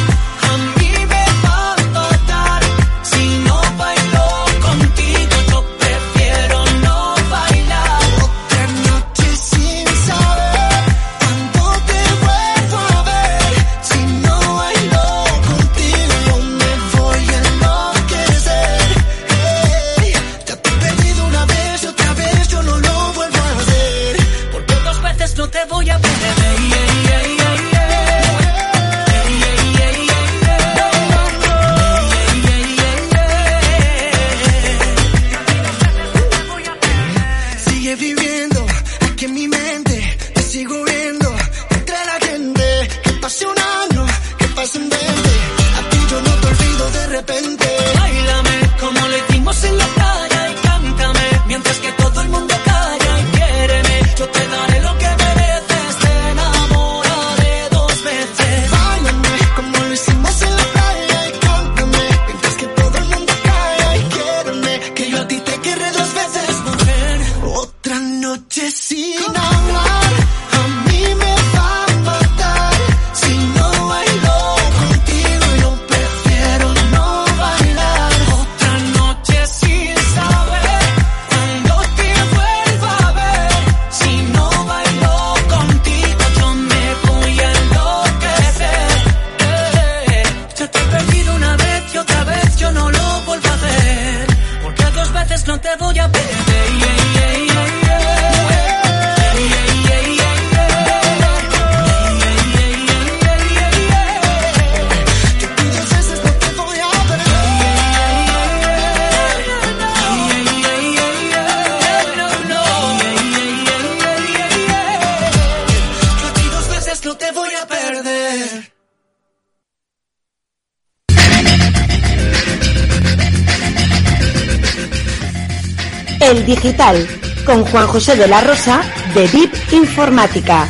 Juan José de la Rosa, de VIP Informática.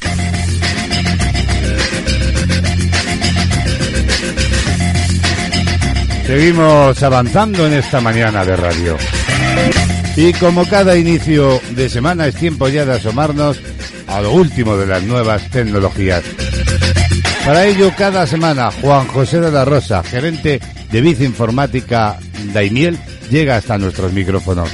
Seguimos avanzando en esta mañana de radio. Y como cada inicio de semana es tiempo ya de asomarnos a lo último de las nuevas tecnologías. Para ello, cada semana, Juan José de la Rosa, gerente de Bici Informática Daimiel, llega hasta nuestros micrófonos.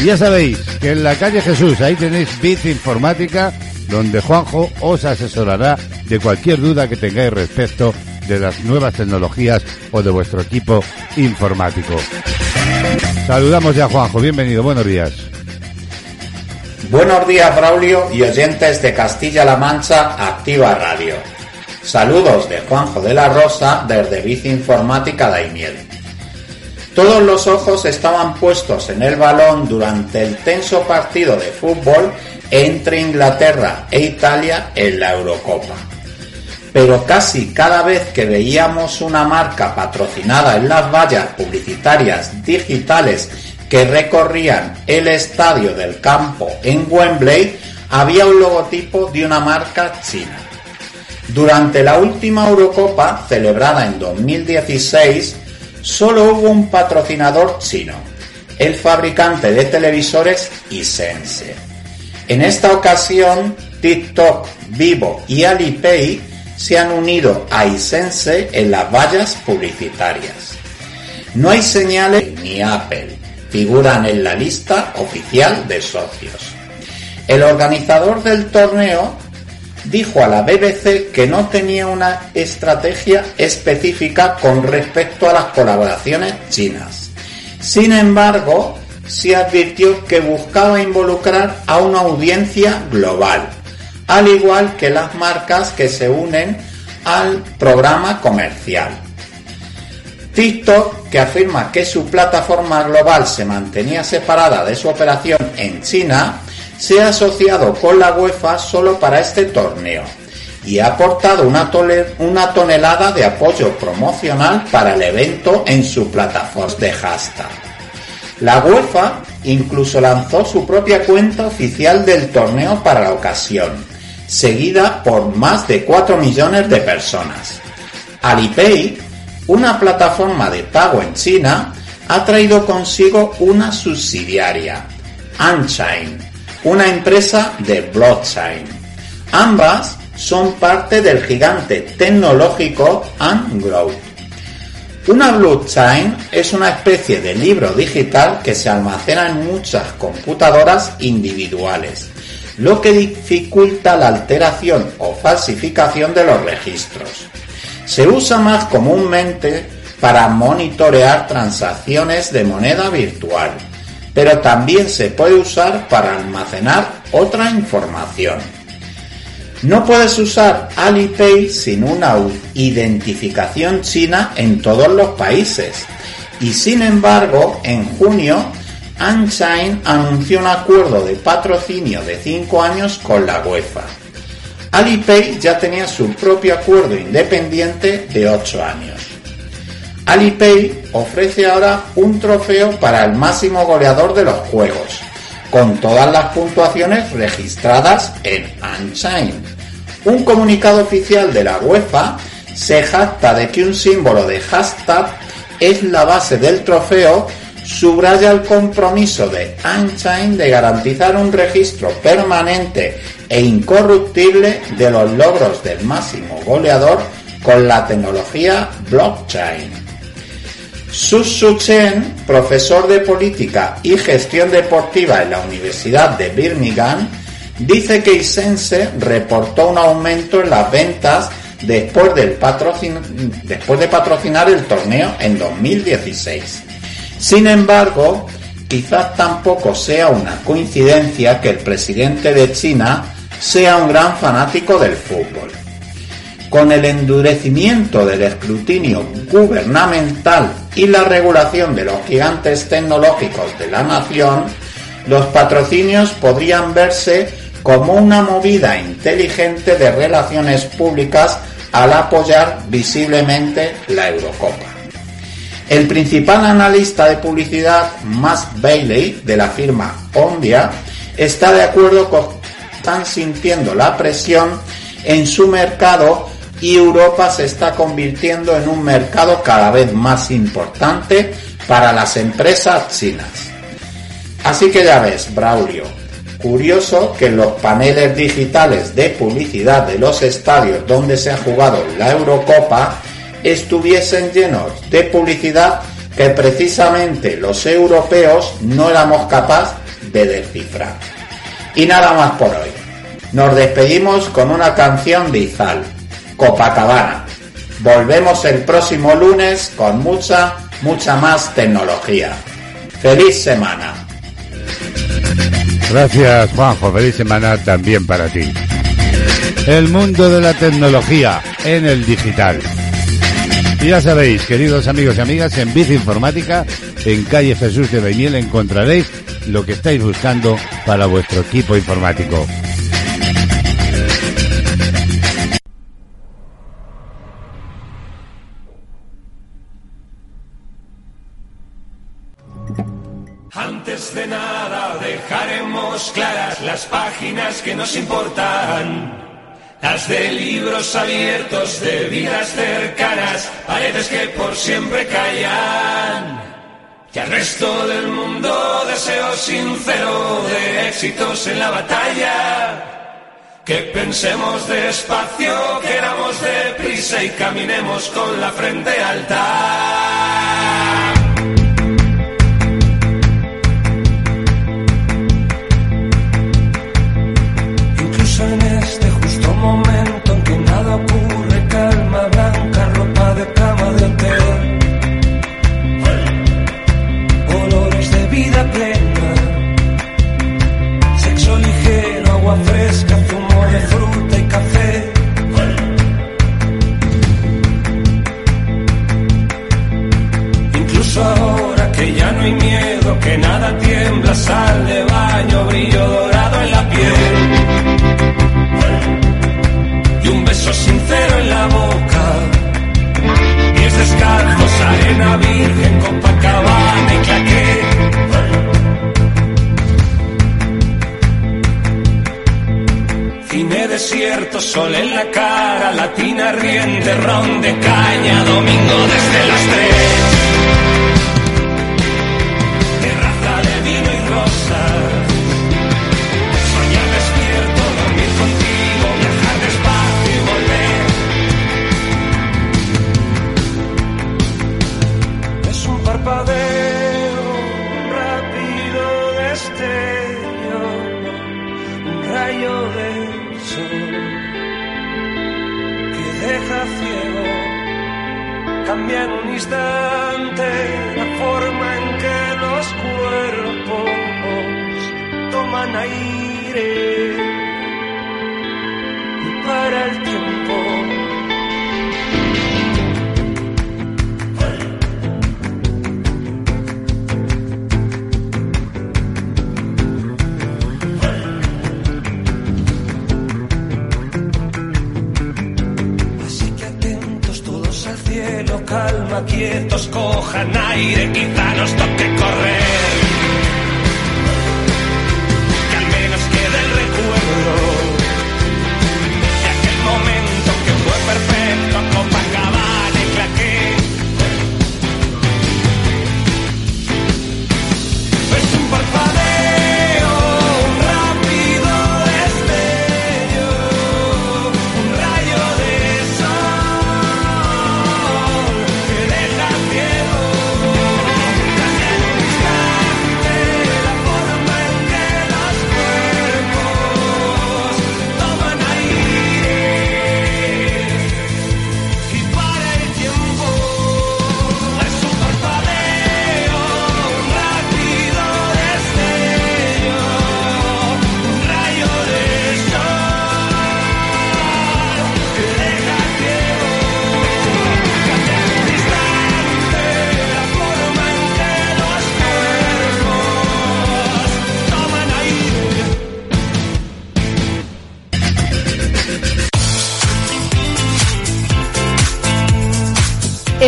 Y ya sabéis que en la calle Jesús, ahí tenéis Bici Informática, donde Juanjo os asesorará de cualquier duda que tengáis respecto de las nuevas tecnologías o de vuestro equipo informático. Saludamos ya a Juanjo, bienvenido, buenos días. Buenos días, Braulio y oyentes de Castilla-La Mancha Activa Radio. Saludos de Juanjo de la Rosa desde Bici Informática Daimiel. Todos los ojos estaban puestos en el balón durante el tenso partido de fútbol entre Inglaterra e Italia en la Eurocopa. Pero casi cada vez que veíamos una marca patrocinada en las vallas publicitarias digitales que recorrían el estadio del campo en Wembley, había un logotipo de una marca china. Durante la última Eurocopa, celebrada en 2016, solo hubo un patrocinador chino, el fabricante de televisores Hisense. En esta ocasión, TikTok, Vivo y Alipay se han unido a Hisense en las vallas publicitarias. No hay señales ni Apple, figuran en la lista oficial de socios. El organizador del torneo dijo a la BBC que no tenía una estrategia específica con respecto a las colaboraciones chinas. Sin embargo, se advirtió que buscaba involucrar a una audiencia global, al igual que las marcas que se unen al programa comercial. TikTok, que afirma que su plataforma global se mantenía separada de su operación en China, se ha asociado con la UEFA solo para este torneo y ha aportado una, tonelada de apoyo promocional para el evento en su plataforma de hashtag. La UEFA incluso lanzó su propia cuenta oficial del torneo para la ocasión, seguida por más de 4 millones de personas. Alipay, una plataforma de pago en China, ha traído consigo una subsidiaria, Unchain, una empresa de blockchain. Ambas son parte del gigante tecnológico Ungrowth. Una blockchain es una especie de libro digital que se almacena en muchas computadoras individuales, lo que dificulta la alteración o falsificación de los registros. Se usa más comúnmente para monitorear transacciones de moneda virtual, pero también se puede usar para almacenar otra información. No puedes usar Alipay sin una identificación china en todos los países. Y sin embargo, en junio, Unchain anunció un acuerdo de patrocinio de 5 años con la UEFA. Alipay ya tenía su propio acuerdo independiente de 8 años. Alipay ofrece ahora un trofeo para el máximo goleador de los juegos, con todas las puntuaciones registradas en Unchained. Un comunicado oficial de la UEFA se jacta de que un símbolo de hashtag es la base del trofeo, subraya el compromiso de Unchained de garantizar un registro permanente e incorruptible de los logros del máximo goleador con la tecnología blockchain. Su Su Chen, profesor de política y gestión deportiva en la Universidad de Birmingham, dice que Isense reportó un aumento en las ventas después, después de patrocinar el torneo en 2016. Sin embargo, quizás tampoco sea una coincidencia que el presidente de China sea un gran fanático del fútbol. Con el endurecimiento del escrutinio gubernamental y la regulación de los gigantes tecnológicos de la nación, los patrocinios podrían verse como una movida inteligente de relaciones públicas al apoyar visiblemente la Eurocopa. El principal analista de publicidad, Max Bailey, de la firma Ondia, está de acuerdo con que están sintiendo la presión en su mercado y Europa se está convirtiendo en un mercado cada vez más importante para las empresas chinas. Así que ya ves, Braulio, curioso que los paneles digitales de publicidad de los estadios donde se ha jugado la Eurocopa estuviesen llenos de publicidad que precisamente los europeos no éramos capaces de descifrar. Y nada más por hoy. Nos despedimos con una canción de Izal, Copacabana. Volvemos el próximo lunes con mucha, mucha más tecnología. ¡Feliz semana! Gracias, Juanjo. Feliz semana también para ti. El mundo de la tecnología en el digital. Y ya sabéis, queridos amigos y amigas, en Bici Informática, en calle Jesús de Beñel, encontraréis lo que estáis buscando para vuestro equipo informático. Páginas que nos importan. Las de libros abiertos, de vidas cercanas, paredes que por siempre callan. Y al resto del mundo deseo sincero de éxitos en la batalla. Que pensemos despacio, queramos deprisa y caminemos con la frente alta.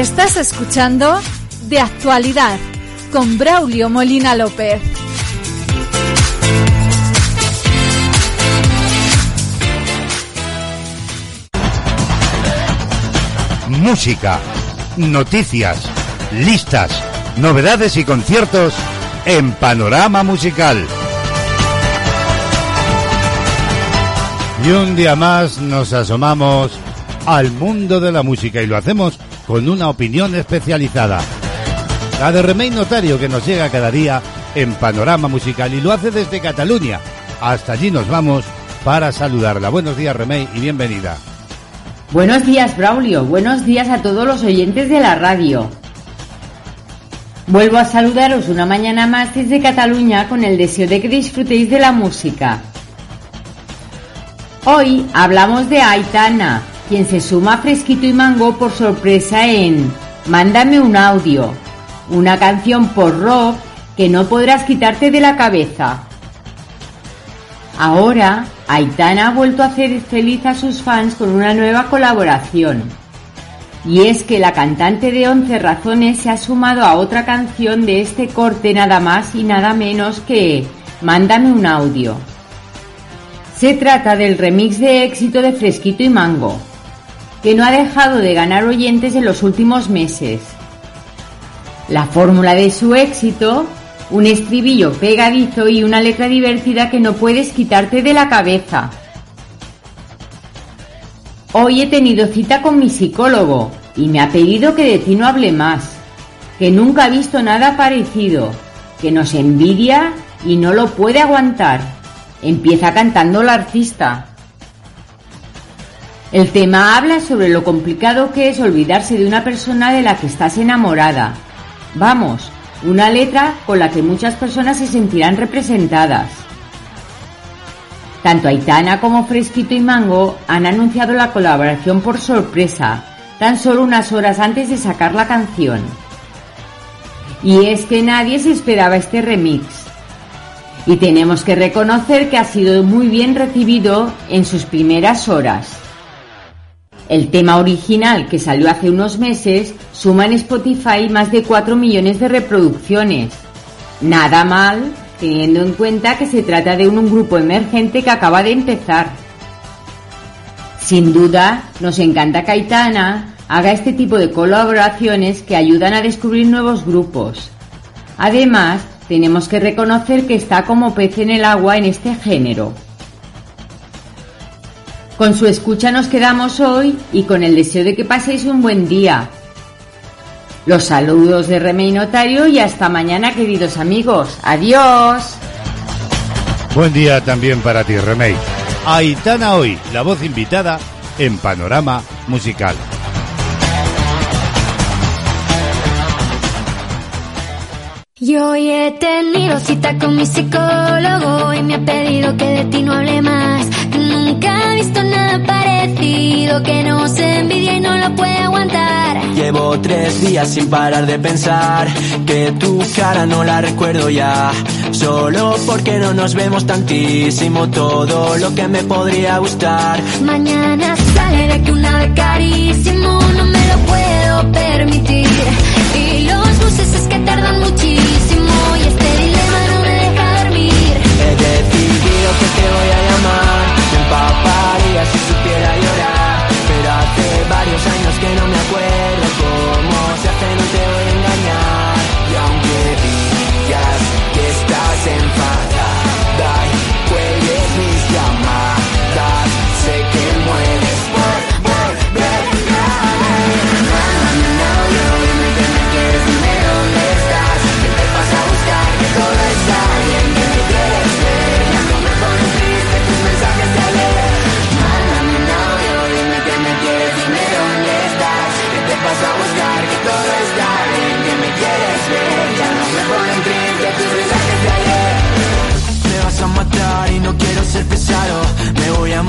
Estás escuchando De Actualidad con Braulio Molina López. Música, noticias, listas, novedades y conciertos en Panorama Musical. Y un día más nos asomamos al mundo de la música y lo hacemos con una opinión especializada. La de Remey Notario que nos llega cada día en Panorama Musical y lo hace desde Cataluña. Hasta allí nos vamos para saludarla. Buenos días Remey y bienvenida. Buenos días, Braulio. Buenos días a todos los oyentes de la radio. Vuelvo a saludaros una mañana más desde Cataluña con el deseo de que disfrutéis de la música. Hoy hablamos de Aitana, quien se suma a Fresquito y Mango por sorpresa en Mándame un audio, una canción por rock que no podrás quitarte de la cabeza. Ahora, Aitana ha vuelto a hacer feliz a sus fans con una nueva colaboración. Y es que la cantante de 11 razones se ha sumado a otra canción de este corte nada más y nada menos que Mándame un audio. Se trata del remix de éxito de Fresquito y Mango, que no ha dejado de ganar oyentes en los últimos meses. La fórmula de su éxito, un estribillo pegadizo y una letra divertida que no puedes quitarte de la cabeza. Hoy he tenido cita con mi psicólogo y me ha pedido que de ti no hable más, que nunca ha visto nada parecido, que nos envidia y no lo puede aguantar. Empieza cantando la artista. El tema habla sobre lo complicado que es olvidarse de una persona de la que estás enamorada. Vamos, una letra con la que muchas personas se sentirán representadas. Tanto Aitana como Fresquito y Mango han anunciado la colaboración por sorpresa, tan solo unas horas antes de sacar la canción. Y es que nadie se esperaba este remix. Y tenemos que reconocer que ha sido muy bien recibido en sus primeras horas. El tema original, que salió hace unos meses, suma en Spotify más de 4 millones de reproducciones. Nada mal, teniendo en cuenta que se trata de un, grupo emergente que acaba de empezar. Sin duda, nos encanta que Aitana haga este tipo de colaboraciones que ayudan a descubrir nuevos grupos. Además, tenemos que reconocer que está como pez en el agua en este género. Con su escucha nos quedamos hoy y con el deseo de que paséis un buen día. Los saludos de Remey Notario y hasta mañana queridos amigos. Adiós. Buen día también para ti, Remey. Aitana hoy, la voz invitada en Panorama Musical. Yo hoy he tenido cita con mi psicólogo y me ha pedido que de ti no hable más. Que nunca he visto nada parecido, que no se envidia y no lo puede aguantar. Llevo tres días sin parar de pensar que tu cara no la recuerdo ya. Solo porque no nos vemos tantísimo todo lo que me podría gustar. Mañana sale de aquí una vez carísimo, no me lo puedo permitir. Y los buses es que tardan muchísimo voy a llamar. Me empaparía si supiera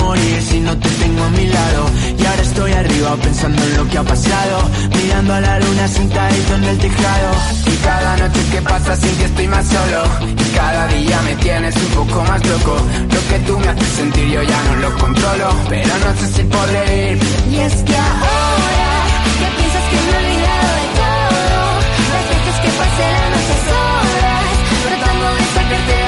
morir si no te tengo a mi lado. Y ahora estoy arriba pensando en lo que ha pasado. Mirando a la luna sentadito en el tejado. Y cada noche que pasa sin que estoy más solo. Y cada día me tienes un poco más loco. Lo que tú me haces sentir yo ya no lo controlo. Pero no sé si podré ir. Y es que ahora que piensas que he olvidado de todo, las veces que pasé la noche solas, tratando de sacarte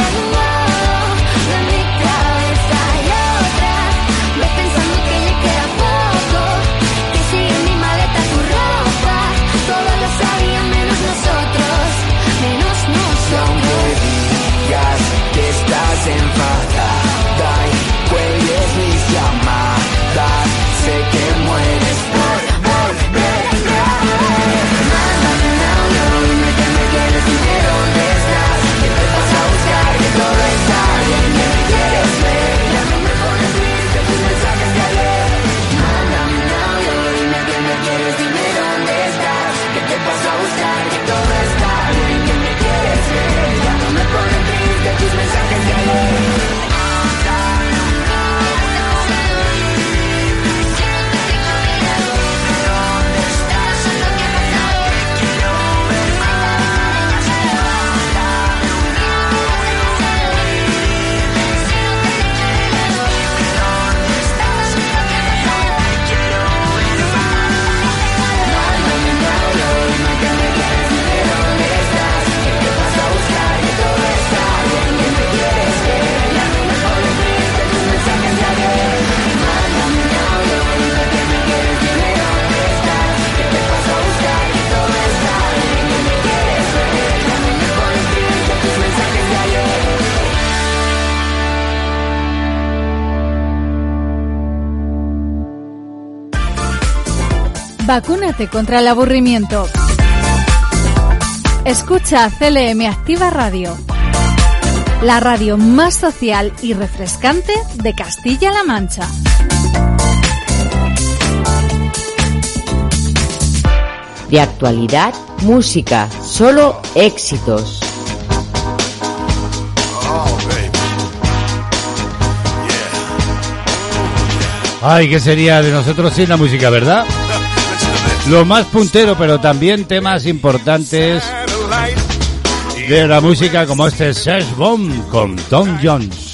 Vacúnate contra el aburrimiento. Escucha CLM Activa Radio. La radio más social y refrescante de Castilla-La Mancha. De actualidad, música, solo éxitos. Ay, ¿qué sería de nosotros sin la música, verdad? Lo más puntero, pero también temas importantes de la música como este Sesh Bomb con Tom Jones.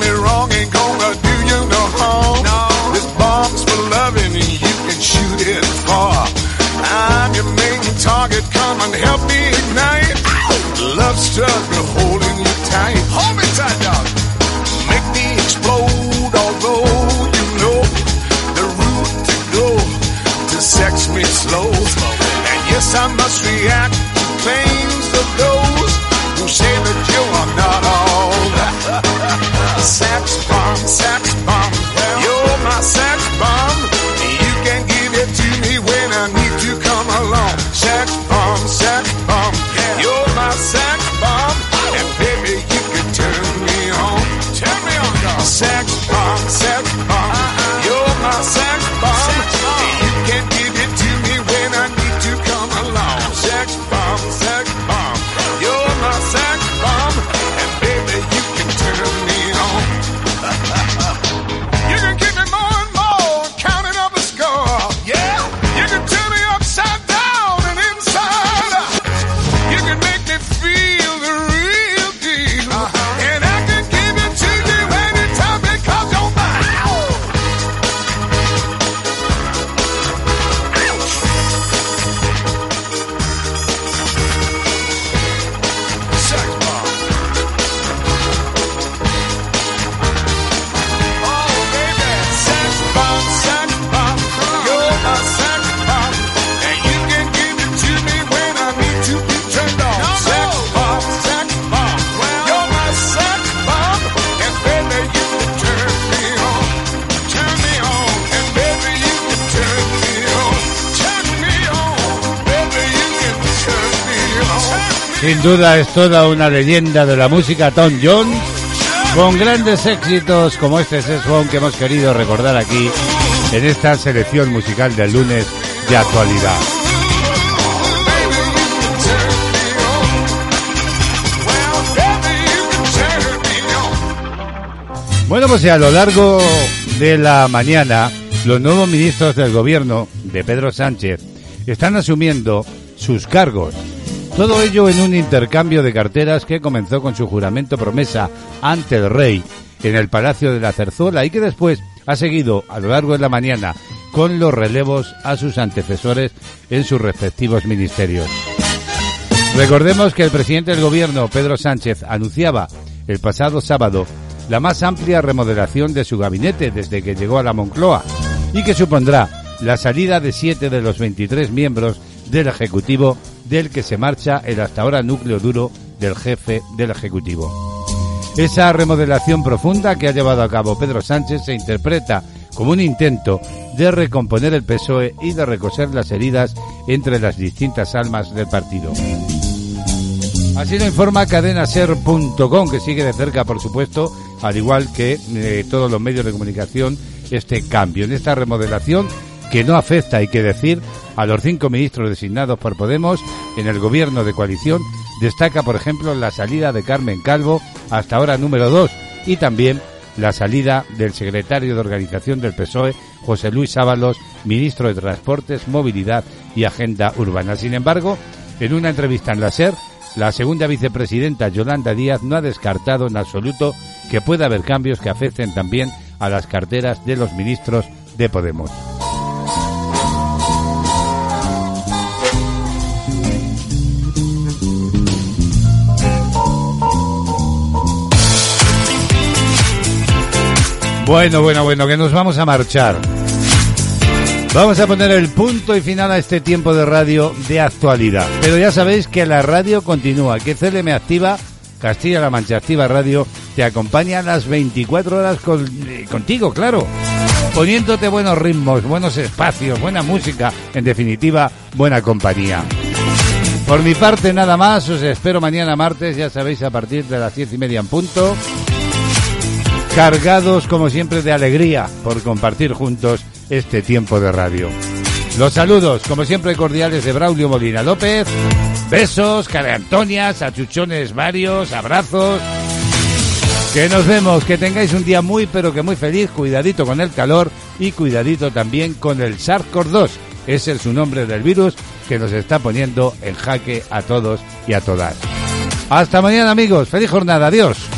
me wrong ain't gonna do you no harm. This bomb's for loving and you can shoot it far. I'm your main target, come and help me ignite. Holding tight. Hold me tight, dog. Make me explode, although you know the route to go to sex me slow. And yes, I must react to pain. Bombs Sin duda es toda una leyenda de la música Tom Jones, con grandes éxitos como este Bomb que hemos querido recordar aquí en esta selección musical del lunes de actualidad. Bueno, pues a lo largo de la mañana, los nuevos ministros del gobierno de Pedro Sánchez están asumiendo sus cargos. Todo ello en un intercambio de carteras que comenzó con su juramento promesa ante el rey en el Palacio de la Cerzuela y que después ha seguido a lo largo de la mañana con los relevos a sus antecesores en sus respectivos ministerios. Recordemos que el presidente del gobierno, Pedro Sánchez, anunciaba el pasado sábado la más amplia remodelación de su gabinete desde que llegó a la Moncloa y que supondrá la salida de siete de los 23 miembros del Ejecutivo del que se marcha el hasta ahora núcleo duro del jefe del Ejecutivo. Esa remodelación profunda que ha llevado a cabo Pedro Sánchez se interpreta como un intento de recomponer el PSOE y de recoser las heridas entre las distintas almas del partido. Así lo informa cadenaser.com, que sigue de cerca, por supuesto, al igual que eh, todos los medios de comunicación, este cambio en esta remodelación que no afecta, hay que decir, a los cinco ministros designados por Podemos en el gobierno de coalición. Destaca, por ejemplo, la salida de Carmen Calvo, hasta ahora número dos, y también la salida del secretario de organización del PSOE, José Luis Ábalos, ministro de Transportes, Movilidad y Agenda Urbana. Sin embargo, en una entrevista en la SER, la segunda vicepresidenta Yolanda Díaz no ha descartado en absoluto que pueda haber cambios que afecten también a las carteras de los ministros de Podemos. Bueno, bueno, bueno, que nos vamos a marchar. Vamos a poner el punto y final a este tiempo de radio de actualidad. Pero ya sabéis que la radio continúa, que CLM Activa, Castilla-La Mancha Activa Radio, te acompaña a las 24 horas eh, contigo, claro. Poniéndote buenos ritmos, buenos espacios, buena música, en definitiva, buena compañía. Por mi parte, nada más, os espero mañana martes, ya sabéis, a partir de las diez y media en punto cargados como siempre de alegría por compartir juntos este tiempo de radio. Los saludos, como siempre, cordiales de Braulio Molina López. Besos, cara Antonias, achuchones varios, abrazos. Que nos vemos, que tengáis un día muy pero que muy feliz, cuidadito con el calor y cuidadito también con el SARS-CoV-2. Ese es su nombre del virus que nos está poniendo en jaque a todos y a todas. Hasta mañana amigos, feliz jornada, adiós.